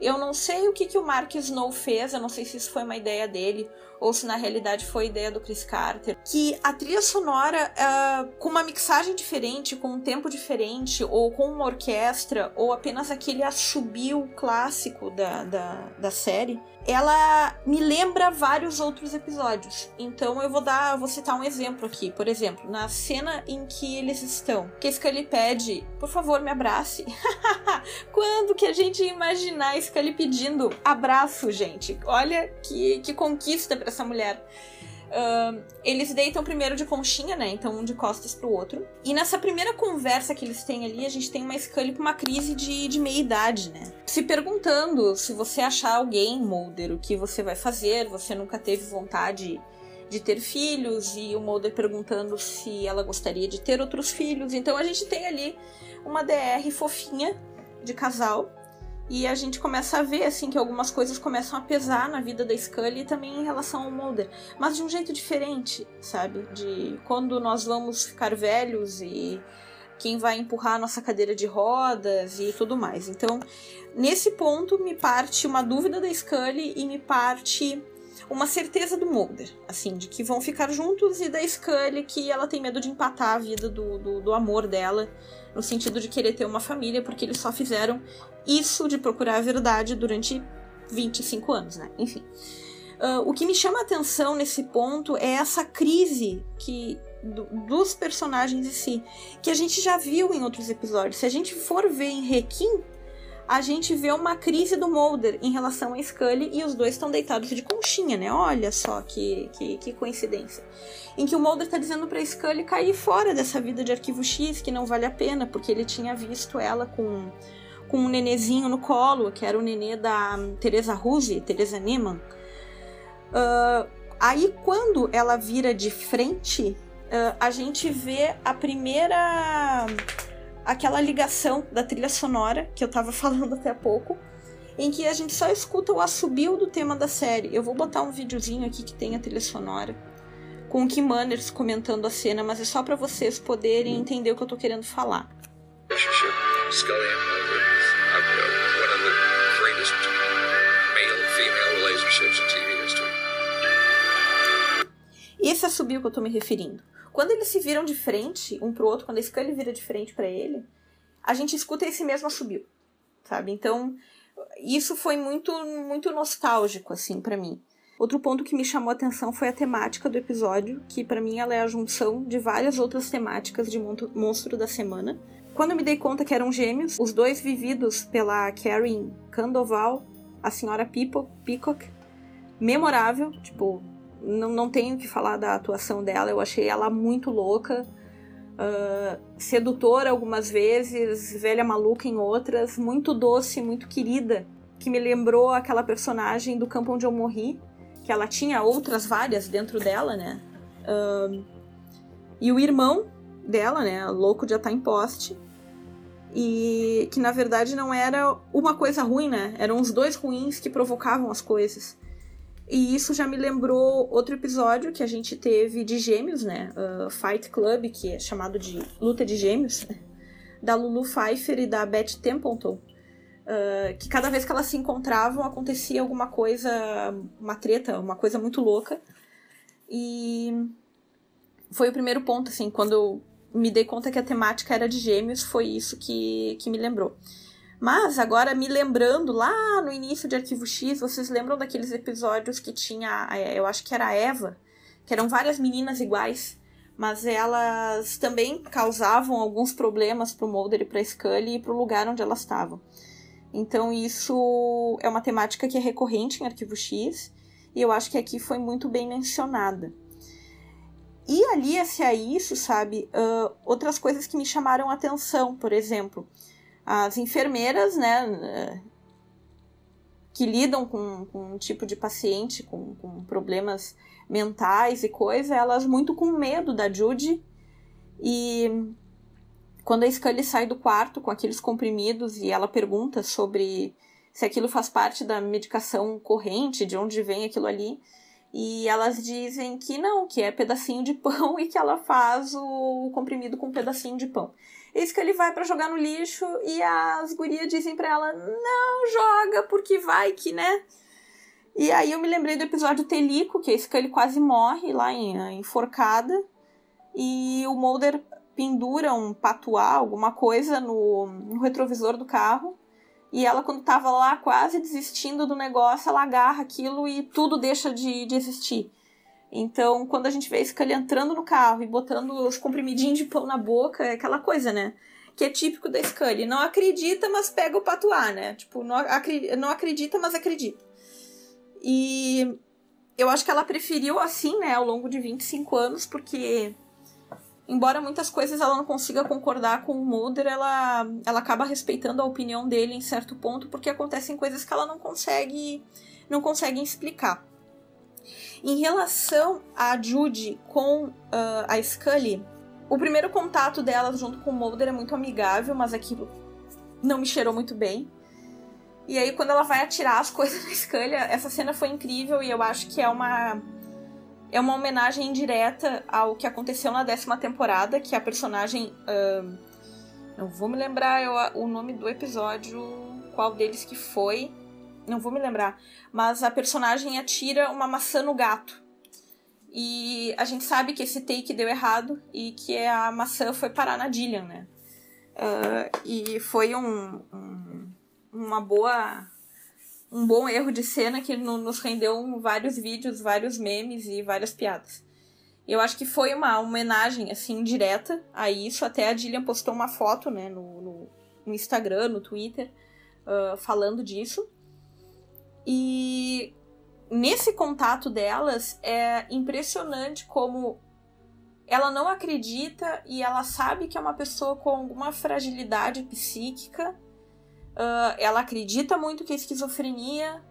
Eu não sei o que, que o Mark Snow fez, eu não sei se isso foi uma ideia dele ou se na realidade foi ideia do Chris Carter, que a trilha sonora, uh, com uma mixagem diferente, com um tempo diferente, ou com uma orquestra, ou apenas aquele assobio clássico da, da, da série, ela me lembra vários outros episódios. Então eu vou dar, vou citar um exemplo aqui. Por exemplo, na cena em que eles estão, que Scully pede, por favor, me abrace. Quando que a gente ia imaginar Scully pedindo abraço, gente? Olha que, que conquista para essa mulher. Uh, eles deitam primeiro de conchinha, né? Então um de costas pro outro. E nessa primeira conversa que eles têm ali, a gente tem uma Scully com uma crise de, de meia-idade, né? Se perguntando se você achar alguém, Mulder, o que você vai fazer, você nunca teve vontade de ter filhos, e o Mulder perguntando se ela gostaria de ter outros filhos. Então a gente tem ali uma DR fofinha de casal e a gente começa a ver assim que algumas coisas começam a pesar na vida da Scully e também em relação ao Mulder, mas de um jeito diferente, sabe? De quando nós vamos ficar velhos e quem vai empurrar a nossa cadeira de rodas e tudo mais. Então, nesse ponto me parte uma dúvida da Scully e me parte uma certeza do Mulder, assim, de que vão ficar juntos e da Scully que ela tem medo de empatar a vida do, do, do amor dela, no sentido de querer ter uma família, porque eles só fizeram isso de procurar a verdade durante 25 anos, né? Enfim. Uh, o que me chama a atenção nesse ponto é essa crise que do, dos personagens em si, que a gente já viu em outros episódios. Se a gente for ver em Requiem, a gente vê uma crise do Mulder em relação a Scully e os dois estão deitados de conchinha, né? Olha só que, que, que coincidência. Em que o Mulder tá dizendo pra Scully cair fora dessa vida de arquivo X, que não vale a pena, porque ele tinha visto ela com com um nenezinho no colo, que era o nenê da Teresa Ruse, Teresa Neiman. Uh, aí, quando ela vira de frente, uh, a gente vê a primeira. Aquela ligação da trilha sonora, que eu tava falando até há pouco, em que a gente só escuta o assobio do tema da série. Eu vou botar um videozinho aqui que tem a trilha sonora, com o Kim Manners comentando a cena, mas é só para vocês poderem entender o que eu tô querendo falar. Esse assobio que eu tô me referindo. Quando eles se viram de frente, um pro outro, quando a Scully vira de frente para ele, a gente escuta esse mesmo assobio, sabe? Então, isso foi muito muito nostálgico, assim, para mim. Outro ponto que me chamou a atenção foi a temática do episódio, que para mim ela é a junção de várias outras temáticas de Monstro da Semana. Quando eu me dei conta que eram gêmeos, os dois vividos pela Karen Candoval, a senhora Peacock, memorável, tipo, não, não tenho que falar da atuação dela, eu achei ela muito louca, uh, sedutora algumas vezes, velha maluca em outras, muito doce, muito querida, que me lembrou aquela personagem do Campo Onde Eu Morri, que ela tinha outras várias dentro dela, né? Uh, e o irmão dela, né, louco de estar em poste, e que na verdade não era uma coisa ruim, né? Eram os dois ruins que provocavam as coisas. E isso já me lembrou outro episódio que a gente teve de gêmeos, né? Uh, Fight Club, que é chamado de Luta de Gêmeos, da Lulu Pfeiffer e da Beth Templeton. Uh, que cada vez que elas se encontravam acontecia alguma coisa, uma treta, uma coisa muito louca. E foi o primeiro ponto, assim, quando eu me dei conta que a temática era de gêmeos, foi isso que, que me lembrou. Mas agora me lembrando lá no início de Arquivo X, vocês lembram daqueles episódios que tinha, eu acho que era a Eva, que eram várias meninas iguais, mas elas também causavam alguns problemas pro Mulder e pra Scully e pro lugar onde elas estavam. Então isso é uma temática que é recorrente em Arquivo X e eu acho que aqui foi muito bem mencionada. E alia-se a isso, sabe, uh, outras coisas que me chamaram atenção, por exemplo, as enfermeiras, né, que lidam com, com um tipo de paciente com, com problemas mentais e coisa, elas muito com medo da Judy e quando a Scully sai do quarto com aqueles comprimidos e ela pergunta sobre se aquilo faz parte da medicação corrente, de onde vem aquilo ali, e elas dizem que não, que é pedacinho de pão e que ela faz o comprimido com um pedacinho de pão. Eis que ele vai para jogar no lixo e as gurias dizem para ela: "Não joga, porque vai que, né?" E aí eu me lembrei do episódio Telico, que é esse que ele quase morre lá em, enforcada. E o Mulder pendura um patuá, alguma coisa, no, no retrovisor do carro. E ela, quando tava lá quase desistindo do negócio, ela agarra aquilo e tudo deixa de, de existir. Então, quando a gente vê a Scully entrando no carro e botando os comprimidinhos de pão na boca, é aquela coisa, né? Que é típico da Scully. Não acredita, mas pega o patuá, né? Tipo, não, acri não acredita, mas acredita. E eu acho que ela preferiu assim, né, ao longo de 25 anos, porque embora muitas coisas ela não consiga concordar com o Mulder, ela, ela acaba respeitando a opinião dele em certo ponto, porque acontecem coisas que ela não consegue não consegue explicar. Em relação a Judy com uh, a Scully, o primeiro contato dela junto com o Mulder é muito amigável, mas aquilo não me cheirou muito bem. E aí, quando ela vai atirar as coisas na Scully, essa cena foi incrível e eu acho que é uma é uma homenagem indireta ao que aconteceu na décima temporada, que a personagem. Uh, não vou me lembrar eu, o nome do episódio, qual deles que foi. Não vou me lembrar. Mas a personagem atira uma maçã no gato. E a gente sabe que esse take deu errado e que a maçã foi parar na Dillian, né? Uh, e foi um, um, uma boa um bom erro de cena que nos rendeu vários vídeos, vários memes e várias piadas. Eu acho que foi uma homenagem, assim, direta a isso. Até a Dillian postou uma foto, né, no, no, no Instagram, no Twitter, uh, falando disso. E nesse contato delas, é impressionante como ela não acredita e ela sabe que é uma pessoa com alguma fragilidade psíquica Uh, ela acredita muito que é esquizofrenia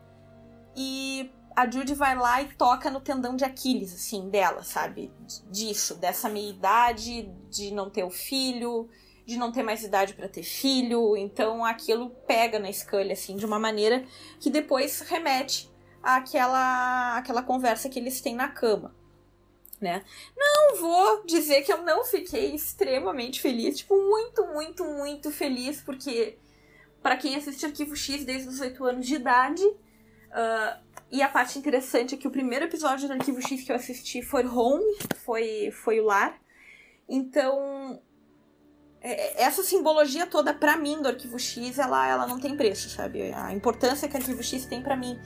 e a Judy vai lá e toca no tendão de Aquiles, assim, dela, sabe? Disso, dessa meia idade, de não ter o filho, de não ter mais idade para ter filho. Então aquilo pega na Scully, assim, de uma maneira que depois remete àquela, àquela conversa que eles têm na cama. Né? Não vou dizer que eu não fiquei extremamente feliz, tipo, muito, muito, muito feliz, porque para quem assiste Arquivo X desde os 8 anos de idade. Uh, e a parte interessante é que o primeiro episódio do Arquivo X que eu assisti foi Home, foi, foi o lar. Então, essa simbologia toda para mim do Arquivo X, ela, ela não tem preço, sabe? A importância que o Arquivo X tem para mim.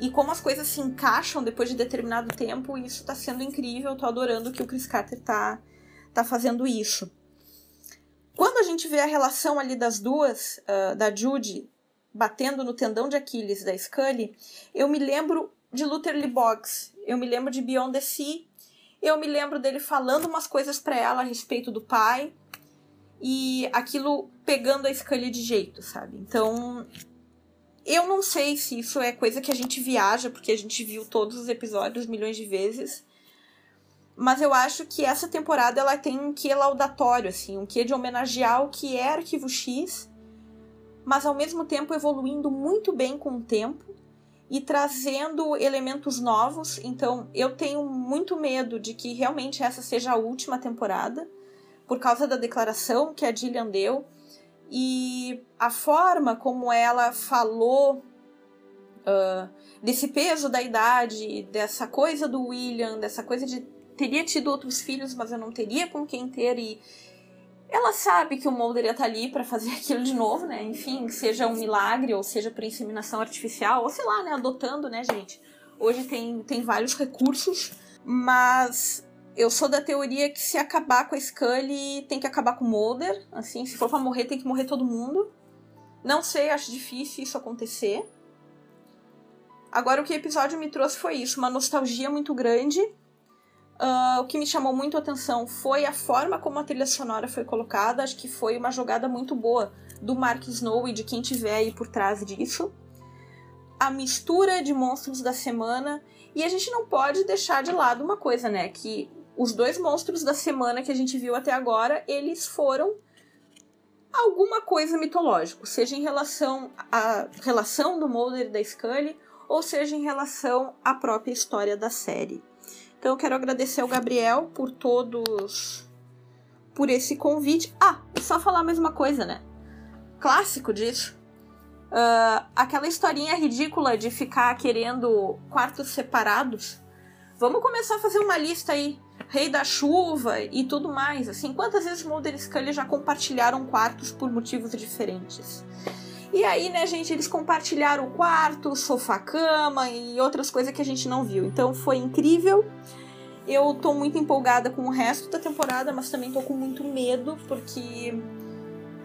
e como as coisas se encaixam depois de determinado tempo, isso tá sendo incrível. Tô adorando que o Chris Carter tá, tá fazendo isso. Quando a gente vê a relação ali das duas, uh, da Judy batendo no tendão de Aquiles da Scully, eu me lembro de Luther Boggs, eu me lembro de Beyond the Sea, eu me lembro dele falando umas coisas para ela a respeito do pai e aquilo pegando a Scully de jeito, sabe? Então, eu não sei se isso é coisa que a gente viaja, porque a gente viu todos os episódios milhões de vezes. Mas eu acho que essa temporada ela tem um quê laudatório, assim, um quê de homenagear o que é Arquivo X, mas ao mesmo tempo evoluindo muito bem com o tempo e trazendo elementos novos. Então eu tenho muito medo de que realmente essa seja a última temporada, por causa da declaração que a Gillian deu e a forma como ela falou uh, desse peso da idade, dessa coisa do William, dessa coisa de teria tido outros filhos, mas eu não teria com quem ter e ela sabe que o Mulder ia estar tá ali para fazer aquilo de novo, né? Enfim, seja um milagre ou seja por inseminação artificial, ou sei lá, né, adotando, né, gente? Hoje tem, tem vários recursos, mas eu sou da teoria que se acabar com a Scully, tem que acabar com o Mulder. Assim, se for pra morrer, tem que morrer todo mundo. Não sei, acho difícil isso acontecer. Agora, o que o episódio me trouxe foi isso, uma nostalgia muito grande. Uh, o que me chamou muito a atenção foi a forma como a trilha sonora foi colocada. Acho que foi uma jogada muito boa do Mark Snow e de quem tiver aí por trás disso. A mistura de monstros da semana. E a gente não pode deixar de lado uma coisa, né? Que os dois monstros da semana que a gente viu até agora, eles foram alguma coisa mitológico, seja em relação à relação do Mulder e da Scully, ou seja em relação à própria história da série. Então eu quero agradecer ao Gabriel por todos por esse convite. Ah, só falar a mesma coisa, né? Clássico disso. Uh, aquela historinha ridícula de ficar querendo quartos separados. Vamos começar a fazer uma lista aí. Rei da Chuva e tudo mais. Assim, quantas vezes Mulder e Scully já compartilharam quartos por motivos diferentes? E aí, né, gente, eles compartilharam o quarto, sofá-cama e outras coisas que a gente não viu. Então foi incrível. Eu tô muito empolgada com o resto da temporada, mas também tô com muito medo, porque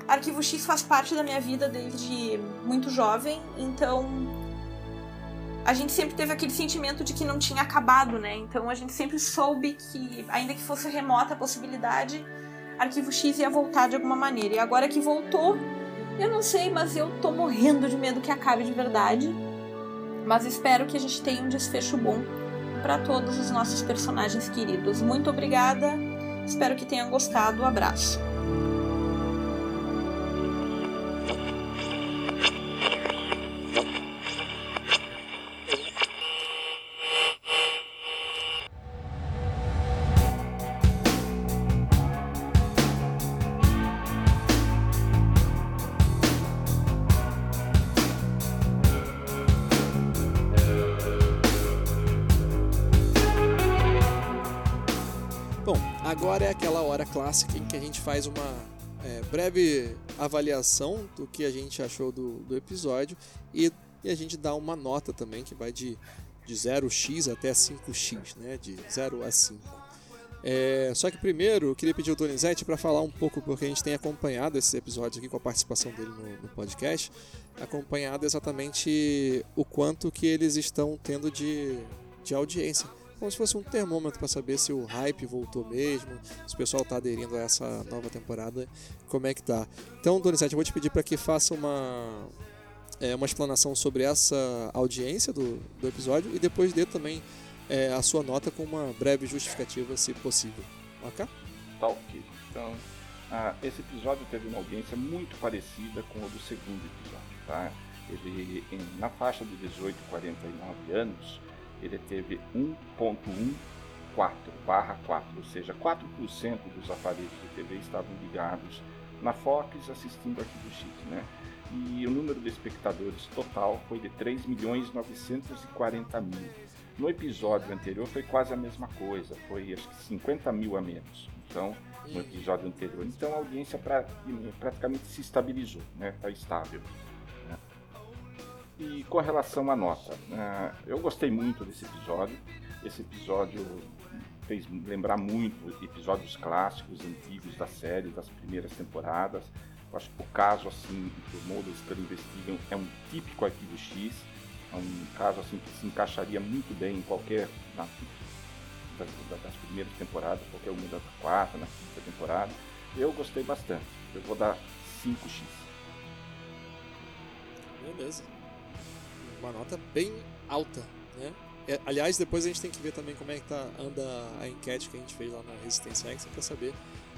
Arquivo X faz parte da minha vida desde muito jovem, então a gente sempre teve aquele sentimento de que não tinha acabado, né? Então a gente sempre soube que, ainda que fosse remota a possibilidade, Arquivo X ia voltar de alguma maneira. E agora que voltou, eu não sei, mas eu tô morrendo de medo que acabe de verdade. Mas espero que a gente tenha um desfecho bom para todos os nossos personagens queridos. Muito obrigada. Espero que tenham gostado. Um abraço. Clássica em que a gente faz uma é, breve avaliação do que a gente achou do, do episódio e, e, a gente dá uma nota também que vai de, de 0x até 5x, né? de 0 a 5. É, só que primeiro eu queria pedir ao Donizete para falar um pouco, porque a gente tem acompanhado esses episódios aqui com a participação dele no, no podcast, acompanhado exatamente o quanto que eles estão tendo de, de audiência como se fosse um termômetro para saber se o hype voltou mesmo, se o pessoal está aderindo a essa nova temporada, como é que tá. Então, Donizete, eu vou te pedir para que faça uma é, uma explanação sobre essa audiência do, do episódio e depois dê também é, a sua nota com uma breve justificativa, se possível. Ok? Tá ok. Então, ah, esse episódio teve uma audiência muito parecida com o do segundo episódio, tá? Ele, em, na faixa de 18 a 49 anos, ele teve 1.14 barra 4, ou seja, 4% dos aparelhos de TV estavam ligados na Fox assistindo Arquivo X, né? E o número de espectadores total foi de 3 milhões 940 mil. No episódio anterior foi quase a mesma coisa, foi acho que 50 mil a menos. Então, no episódio anterior. Então a audiência pra, praticamente se estabilizou, né? Está estável. E com relação à nota, uh, eu gostei muito desse episódio. Esse episódio fez lembrar muito episódios clássicos, antigos da série, das primeiras temporadas. Eu acho que o caso assim que o Mulder e Scully investigam é um típico arquivo X, é um caso assim que se encaixaria muito bem em qualquer na, das, das, primeiras temporadas, qualquer uma da quarta, na quinta temporada. Eu gostei bastante. Eu vou dar 5x. Beleza. Uma nota bem alta, né? É, aliás, depois a gente tem que ver também como é que tá, anda a enquete que a gente fez lá na Resistência X para saber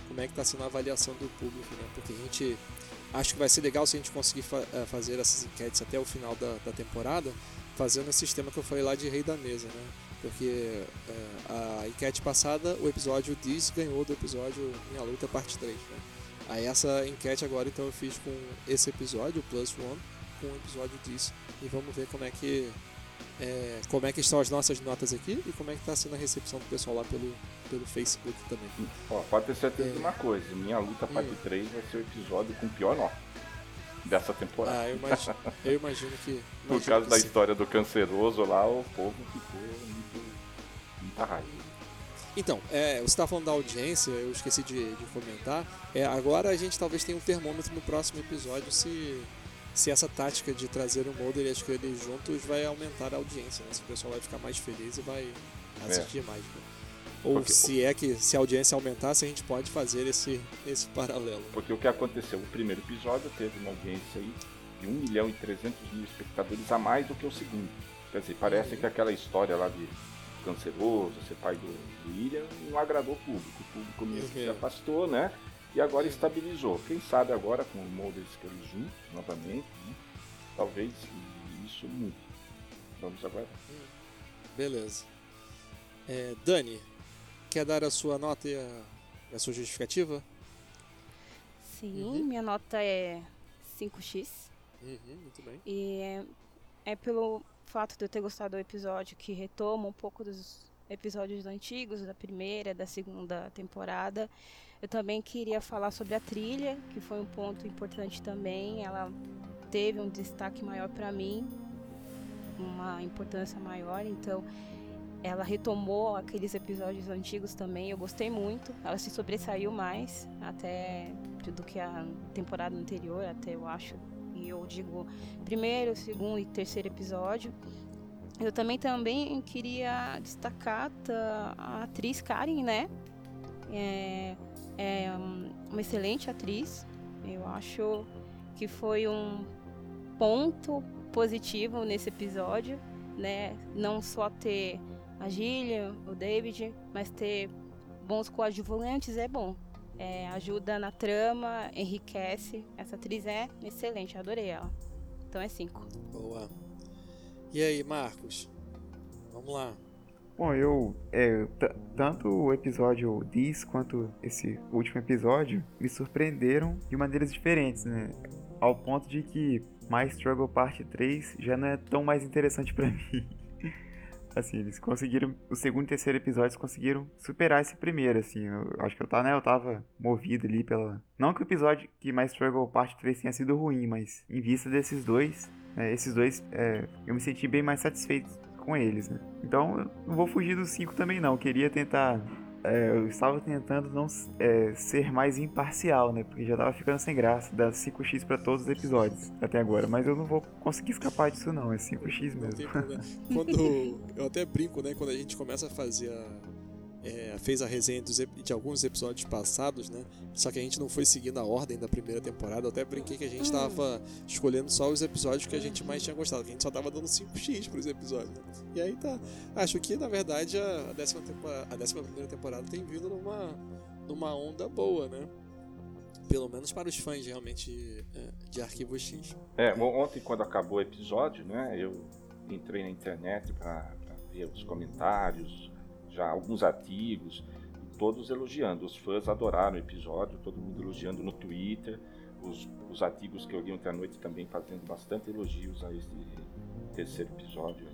como é que está sendo a avaliação do público, né? Porque a gente acho que vai ser legal se a gente conseguir fa eh, fazer essas enquetes até o final da, da temporada, fazendo o sistema que eu falei lá de rei da mesa, né? Porque é, a enquete passada, o episódio Diz ganhou do episódio Minha Luta Parte 3, né? Aí essa enquete agora então eu fiz com esse episódio, o Plus One, com o episódio Diz. E vamos ver como é que é, como é que estão as nossas notas aqui e como é que está sendo a recepção do pessoal lá pelo, pelo Facebook também. Ó, pode ter certeza é... de uma coisa, minha luta parte hum. 3 vai ser o episódio com pior nota dessa temporada. Ah, eu imagino, eu imagino que. Imagino Por causa da sim. história do canceroso lá, o povo ficou muito, muita raiva. Então, é, você está falando da audiência, eu esqueci de, de comentar. É, agora a gente talvez tenha um termômetro no próximo episódio se se essa tática de trazer o Mulder e a Scully juntos vai aumentar a audiência, né? Se o pessoal vai ficar mais feliz e vai assistir é. mais. Né? Ou Porque, se é que se a audiência aumentar, se a gente pode fazer esse, esse paralelo. Porque o que aconteceu, o primeiro episódio teve uma audiência aí de 1 milhão e 300 mil espectadores a mais do que o segundo. Quer dizer, parece uhum. que aquela história lá de canceroso, ser pai do, do William, não agradou o público. O público mesmo uhum. se afastou, né? E agora estabilizou. Quem sabe agora com o Mulder e Scully juntos novamente, né? talvez isso mude. Vamos agora. Beleza. É, Dani, quer dar a sua nota e a, a sua justificativa? Sim, uhum. minha nota é 5x. Uhum, muito bem. E é, é pelo fato de eu ter gostado do episódio que retoma um pouco dos episódios antigos, da primeira, da segunda temporada. Eu também queria falar sobre a trilha, que foi um ponto importante também. Ela teve um destaque maior para mim, uma importância maior, então ela retomou aqueles episódios antigos também. Eu gostei muito. Ela se sobressaiu mais até do que a temporada anterior, até eu acho. E eu digo primeiro, segundo e terceiro episódio. Eu também também queria destacar a atriz Karen, né? É, é uma excelente atriz. Eu acho que foi um ponto positivo nesse episódio, né? Não só ter a Gillian, o David, mas ter bons coadjuvantes é bom. É, ajuda na trama, enriquece. Essa atriz é excelente, adorei ela. Então é 5. Boa. E aí, Marcos? Vamos lá. Bom, eu. É, tanto o episódio This quanto esse último episódio me surpreenderam de maneiras diferentes, né? Ao ponto de que My Struggle Parte 3 já não é tão mais interessante para mim. assim, eles conseguiram. O segundo e terceiro episódios conseguiram superar esse primeiro, assim. Eu acho que eu tava, né, eu tava movido ali pela. Não que o episódio que My Struggle Parte 3 tenha sido ruim, mas em vista desses dois, é, esses dois, é, eu me senti bem mais satisfeito com eles, né? Então eu não vou fugir dos 5 também não. Eu queria tentar. É, eu estava tentando não é, ser mais imparcial, né? Porque já tava ficando sem graça dar 5x para todos os episódios até agora. Mas eu não vou conseguir escapar disso, não. É 5x mesmo. Quando eu até brinco, né? Quando a gente começa a fazer a é, fez a resenha dos, de alguns episódios passados, né? Só que a gente não foi seguindo a ordem da primeira temporada. Eu até brinquei que a gente estava hum. escolhendo só os episódios que a gente mais tinha gostado, que a gente só tava dando 5x para os episódios. Né? E aí tá. Acho que na verdade a décima, temporada, a décima primeira temporada tem vindo numa, numa onda boa, né? Pelo menos para os fãs realmente é, de Arquivo X. É, ontem quando acabou o episódio, né? Eu entrei na internet para ver os comentários já alguns artigos, todos elogiando. Os fãs adoraram o episódio, todo mundo elogiando no Twitter. Os, os artigos que eu li ontem à noite também fazendo bastante elogios a esse terceiro episódio.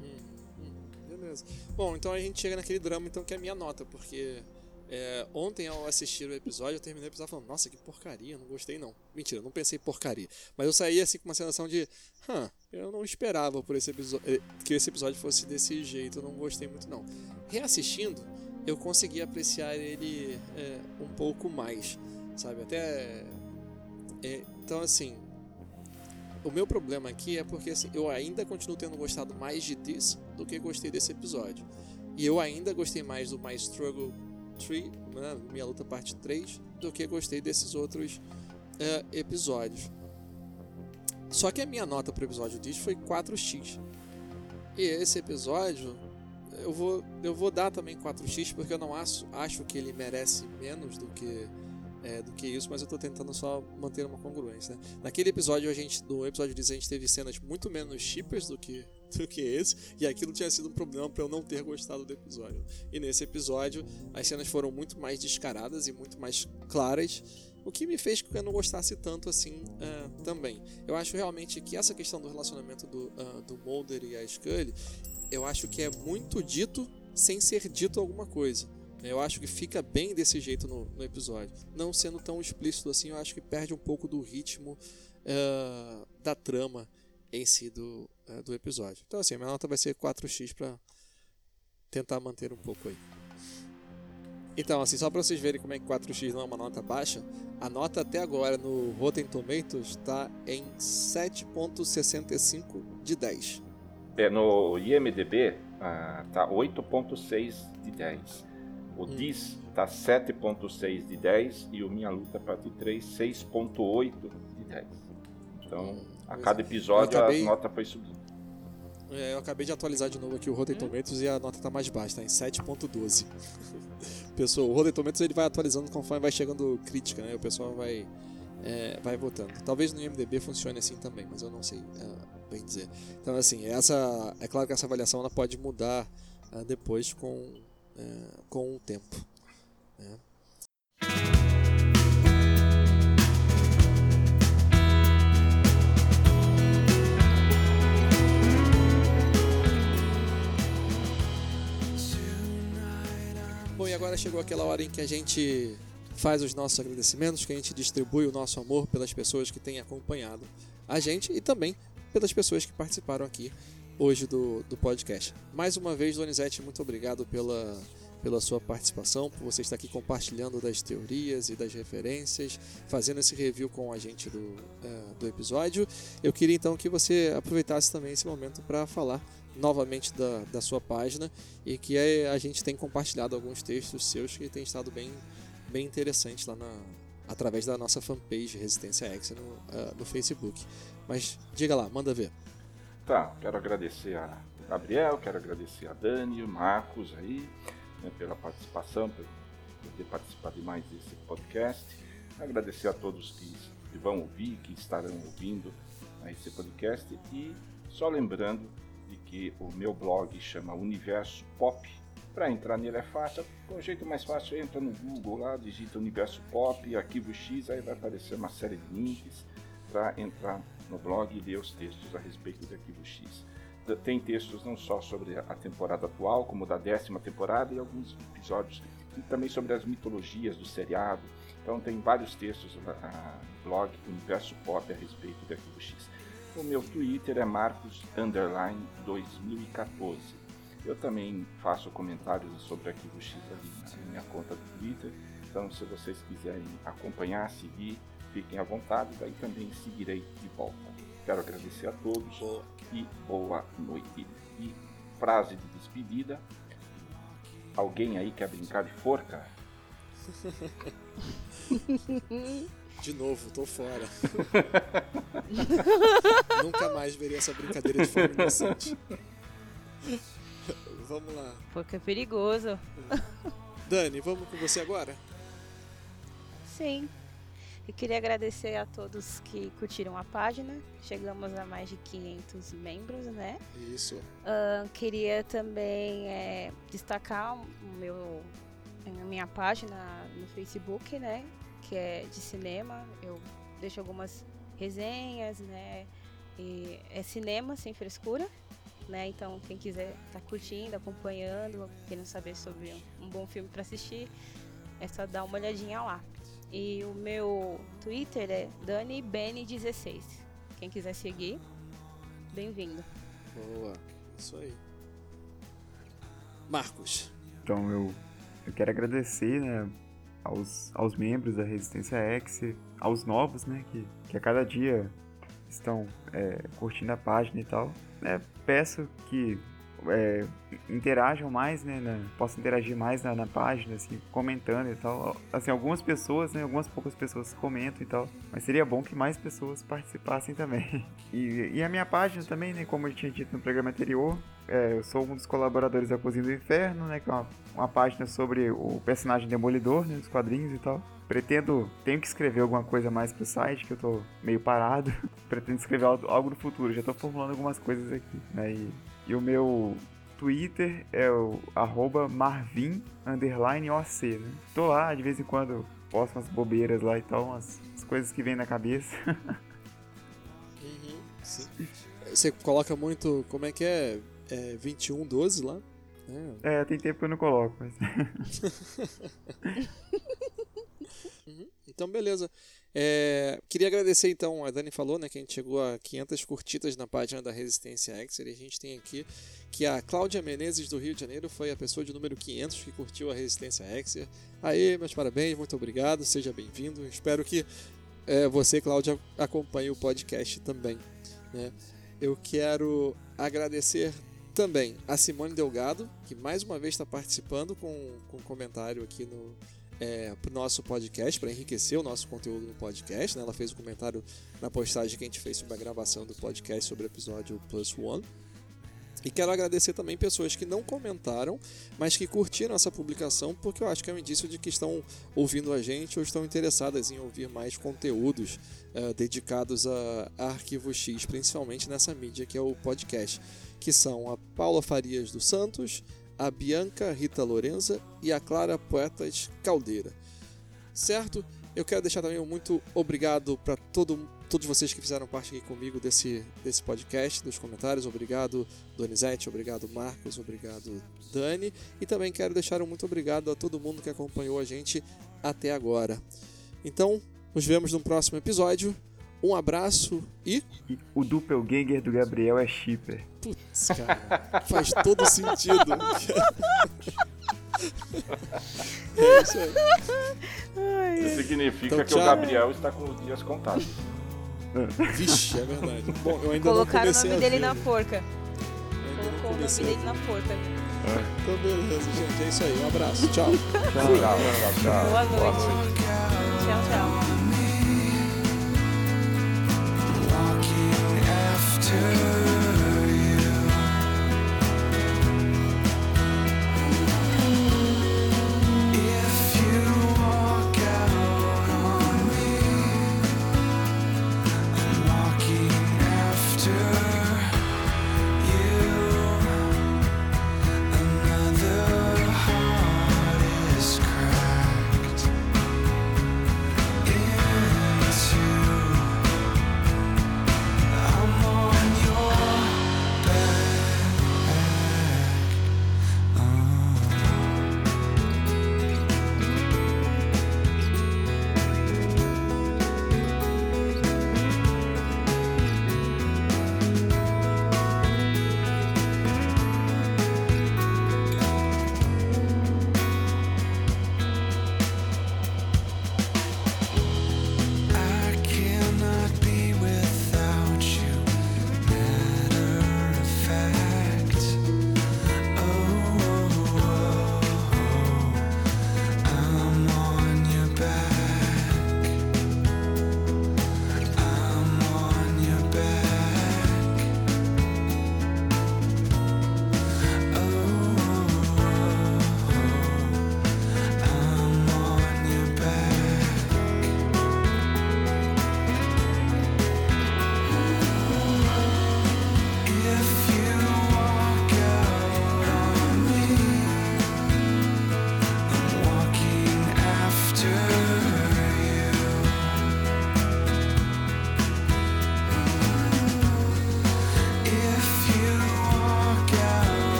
Hum, hum, beleza. Bom, então a gente chega naquele drama então que é a minha nota, porque É, ontem, ao assistir o episódio, eu terminei o episódio falando, nossa, que porcaria, não gostei não. Mentira, não pensei porcaria. Mas eu saí assim com uma sensação de, hã, eu não esperava por esse episódio, que esse episódio fosse desse jeito, eu não gostei muito não. Reassistindo, eu consegui apreciar ele é, um pouco mais, sabe? Até. É, então, assim. O meu problema aqui é porque assim, eu ainda continuo tendo gostado mais de This do que gostei desse episódio. E eu ainda gostei mais do My Struggle 3, né, Minha Luta Parte 3, do que gostei desses outros é, episódios. Só que a minha nota para o episódio This foi 4x. E esse episódio eu vou, eu vou dar também 4x porque eu não acho, acho que ele merece menos do que é, do que isso, mas eu estou tentando só manter uma congruência. Né? Naquele episódio, a gente, no episódio de a gente teve cenas muito menos chippers do que, do que esse, e aquilo tinha sido um problema para eu não ter gostado do episódio. E nesse episódio, as cenas foram muito mais descaradas e muito mais claras, o que me fez que eu não gostasse tanto assim uh, também. Eu acho realmente que essa questão do relacionamento do, uh, do Mulder e a Scully, eu acho que é muito dito sem ser dito alguma coisa. Eu acho que fica bem desse jeito no, no episódio. Não sendo tão explícito assim, eu acho que perde um pouco do ritmo uh, da trama em si do, do episódio. Então, assim, a minha nota vai ser 4x para tentar manter um pouco aí. Então, assim, só para vocês verem como é que 4x não é uma nota baixa, a nota até agora no Rotten Tomatoes está em 7.65 de 10. É, no IMDB uh, tá 8.6 de 10. O hum. DIS tá 7.6 de 10 e o Minha Luta Parte 3 6.8 de 10. Então, a cada episódio acabei... a nota foi subindo. É, eu acabei de atualizar de novo aqui o Rotten Tomatoes e a nota tá mais baixa, tá em 7.12. pessoal, o Rotten Tomatoes ele vai atualizando conforme vai chegando crítica, né? O pessoal vai é, vai votando. Talvez no IMDb funcione assim também, mas eu não sei é, bem dizer. Então assim, essa é claro que essa avaliação ela pode mudar é, depois com é, com o tempo. Né? Bom, e agora chegou aquela hora em que a gente faz os nossos agradecimentos, que a gente distribui o nosso amor pelas pessoas que têm acompanhado a gente e também pelas pessoas que participaram aqui hoje do, do podcast. Mais uma vez, Donizete, muito obrigado pela, pela sua participação, por você estar aqui compartilhando das teorias e das referências, fazendo esse review com a gente do, uh, do episódio. Eu queria então que você aproveitasse também esse momento para falar novamente da, da sua página e que a gente tem compartilhado alguns textos seus que têm estado bem, bem interessantes lá na, através da nossa fanpage Resistência X no, uh, no Facebook. Mas diga lá, manda ver. Tá, quero agradecer a Gabriel, quero agradecer a Dani, o Marcos aí, né, pela participação, por ter participado de mais desse podcast. Agradecer a todos que, que vão ouvir, que estarão ouvindo né, esse podcast. E só lembrando de que o meu blog chama Universo Pop. Para entrar nele é fácil, o jeito mais fácil entra no Google lá, digita Universo Pop, Arquivo X, aí vai aparecer uma série de links para entrar no blog e ler os textos a respeito do Arquivo X. Tem textos não só sobre a temporada atual, como da décima temporada e alguns episódios, e também sobre as mitologias do seriado. Então tem vários textos no blog Universo Pop a respeito do Arquivo X. O meu Twitter é Marcos 2014. Eu também faço comentários sobre Arquivo X ali na minha conta do Twitter. Então se vocês quiserem acompanhar, seguir, fiquem à vontade, daí também seguirei de volta. Quero agradecer a todos e boa noite. E frase de despedida. Alguém aí quer brincar de forca? De novo, tô fora. Nunca mais veria essa brincadeira de forma inocente. vamos lá. Porque é perigoso. Dani, vamos com você agora? Sim. E queria agradecer a todos que curtiram a página. Chegamos a mais de 500 membros, né? Isso. Uh, queria também é, destacar o meu, a minha página no Facebook, né? Que é de cinema. Eu deixo algumas resenhas, né? E é cinema sem frescura, né? Então quem quiser estar tá curtindo, acompanhando, querendo saber sobre um bom filme para assistir, É só dar uma olhadinha lá. E o meu Twitter é DaniBene16. Quem quiser seguir, bem-vindo. Boa, isso aí. Marcos. Então eu, eu quero agradecer né, aos, aos membros da Resistência X, aos novos, né, que, que a cada dia estão é, curtindo a página e tal. É, peço que é, interajam mais, né, né, possam interagir mais na, na, página, assim, comentando e tal. Assim, algumas pessoas, né, algumas poucas pessoas comentam e tal, mas seria bom que mais pessoas participassem também. E, e a minha página também, né, como eu tinha dito no programa anterior, é, eu sou um dos colaboradores da Cozinha do Inferno, né, que é uma, uma página sobre o personagem Demolidor, né, os quadrinhos e tal. Pretendo, tenho que escrever alguma coisa mais pro site, que eu tô meio parado. Pretendo escrever algo no futuro, já tô formulando algumas coisas aqui, né, e, e o meu Twitter é o arroba marvin, OC, né? Tô lá, de vez em quando posto umas bobeiras lá e tal, umas, umas coisas que vêm na cabeça. uhum, sim. Você coloca muito, como é que é? É 2112 lá? É. é, tem tempo que eu não coloco, mas... uhum. Então, beleza. É, queria agradecer então, a Dani falou né, que a gente chegou a 500 curtidas na página da Resistência X, e a gente tem aqui que a Cláudia Menezes do Rio de Janeiro foi a pessoa de número 500 que curtiu a Resistência X. Aê, meus parabéns, muito obrigado, seja bem-vindo. Espero que é, você, Cláudia, acompanhe o podcast também. Né? Eu quero agradecer também a Simone Delgado, que mais uma vez está participando com, com um comentário aqui no, é, nosso podcast, para enriquecer o nosso conteúdo no podcast. Né? Ela fez um comentário na postagem que a gente fez sobre a gravação do podcast sobre o episódio Plus One. E quero agradecer também pessoas que não comentaram, mas que curtiram essa publicação, porque eu acho que é um indício de que estão ouvindo a gente ou estão interessadas em ouvir mais conteúdos uh, dedicados a, a Arquivo X, principalmente nessa mídia que é o podcast, que são a Paula Farias dos Santos, a Bianca Rita Lorenza e a Clara Poetas Caldeira. Certo? Eu quero deixar também um muito obrigado para todo, todos vocês que fizeram parte aqui comigo desse, desse podcast, dos comentários. Obrigado, Donizete, obrigado, Marcos, obrigado, Dani. E também quero deixar um muito obrigado a todo mundo que acompanhou a gente até agora. Então, nos vemos no próximo episódio. Um abraço e. o doppelganger do Gabriel é shipper. Putz, cara, faz todo sentido. é isso aí. Isso significa então, que o Gabriel está com os dias contados. Vixe, é verdade. Bom, eu ainda Colocaram não comecei o nome dele na forca. Colocou o nome dele na forca. É. Então, beleza, gente. É isso aí. Um abraço. Tchau. tchau, tchau, tchau. Boa noite. Boa noite. Tchau, tchau. to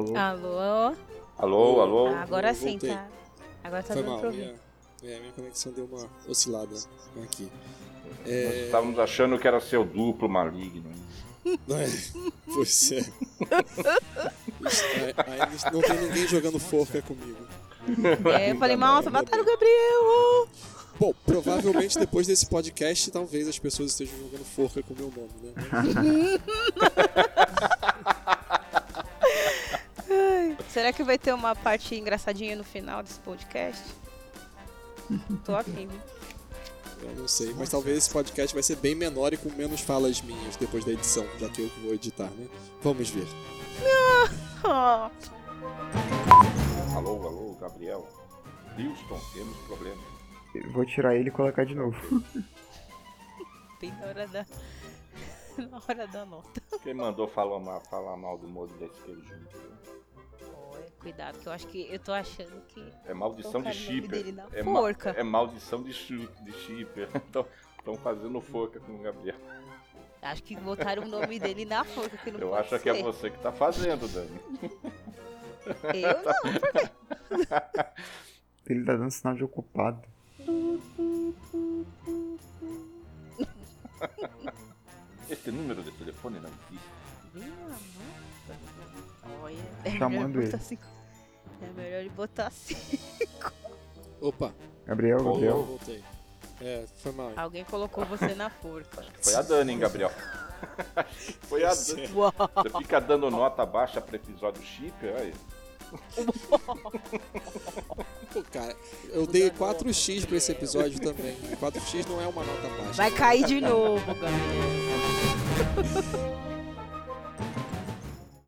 Alô? Alô? Alô, alô? Ah, agora sim, voltei. tá. Agora tá Foi dando mal, pra ouvir. minha, é, minha conexão deu uma oscilada aqui. Nós É, estávamos achando que era seu duplo maligno. é, pois é. Ainda não tem ninguém jogando forca comigo. É, eu falei, nossa, mataram o Gabriel! Bom, provavelmente depois desse podcast, talvez as pessoas estejam jogando forca com o meu nome, né? Ai, Será que vai ter uma parte engraçadinha no final desse podcast? Tô afim. viu? Eu não sei, mas talvez esse podcast vai ser bem menor e com menos falas minhas depois da edição, já que eu que vou editar, né? Vamos ver. Alô, alô, Gabriel. Houston, temos problema. Eu Vou tirar ele e colocar de novo. bem na hora da. Na hora da nota. Quem mandou falar mal, falar mal do modo desse queijo junto? Cuidado, que eu acho que. Eu tô achando que. É maldição de Colocaram o nome shipper. dele na É, ma- forca. é maldição de, de shipper. Estão fazendo forca com o Gabriel. Acho que botaram o nome dele na forca, que não Eu pode acho que é ser. você que tá fazendo, Dani. Eu não. Ele tá dando sinal de ocupado. Esse número de telefone não existe. Minha nossa. Olha, é Chamando melhor botar ele. cinco. É melhor ele botar assim. Opa, Gabriel, Gabriel. voltei. É, foi mal. Alguém colocou você na forca. Foi a Dani, hein, Gabriel? Foi a Dani. Você fica dando nota baixa pra episódio shipper, olha. Pô, cara, eu dei 4x pra esse episódio também. 4x não é uma nota baixa. Vai cair de novo, Gabriel.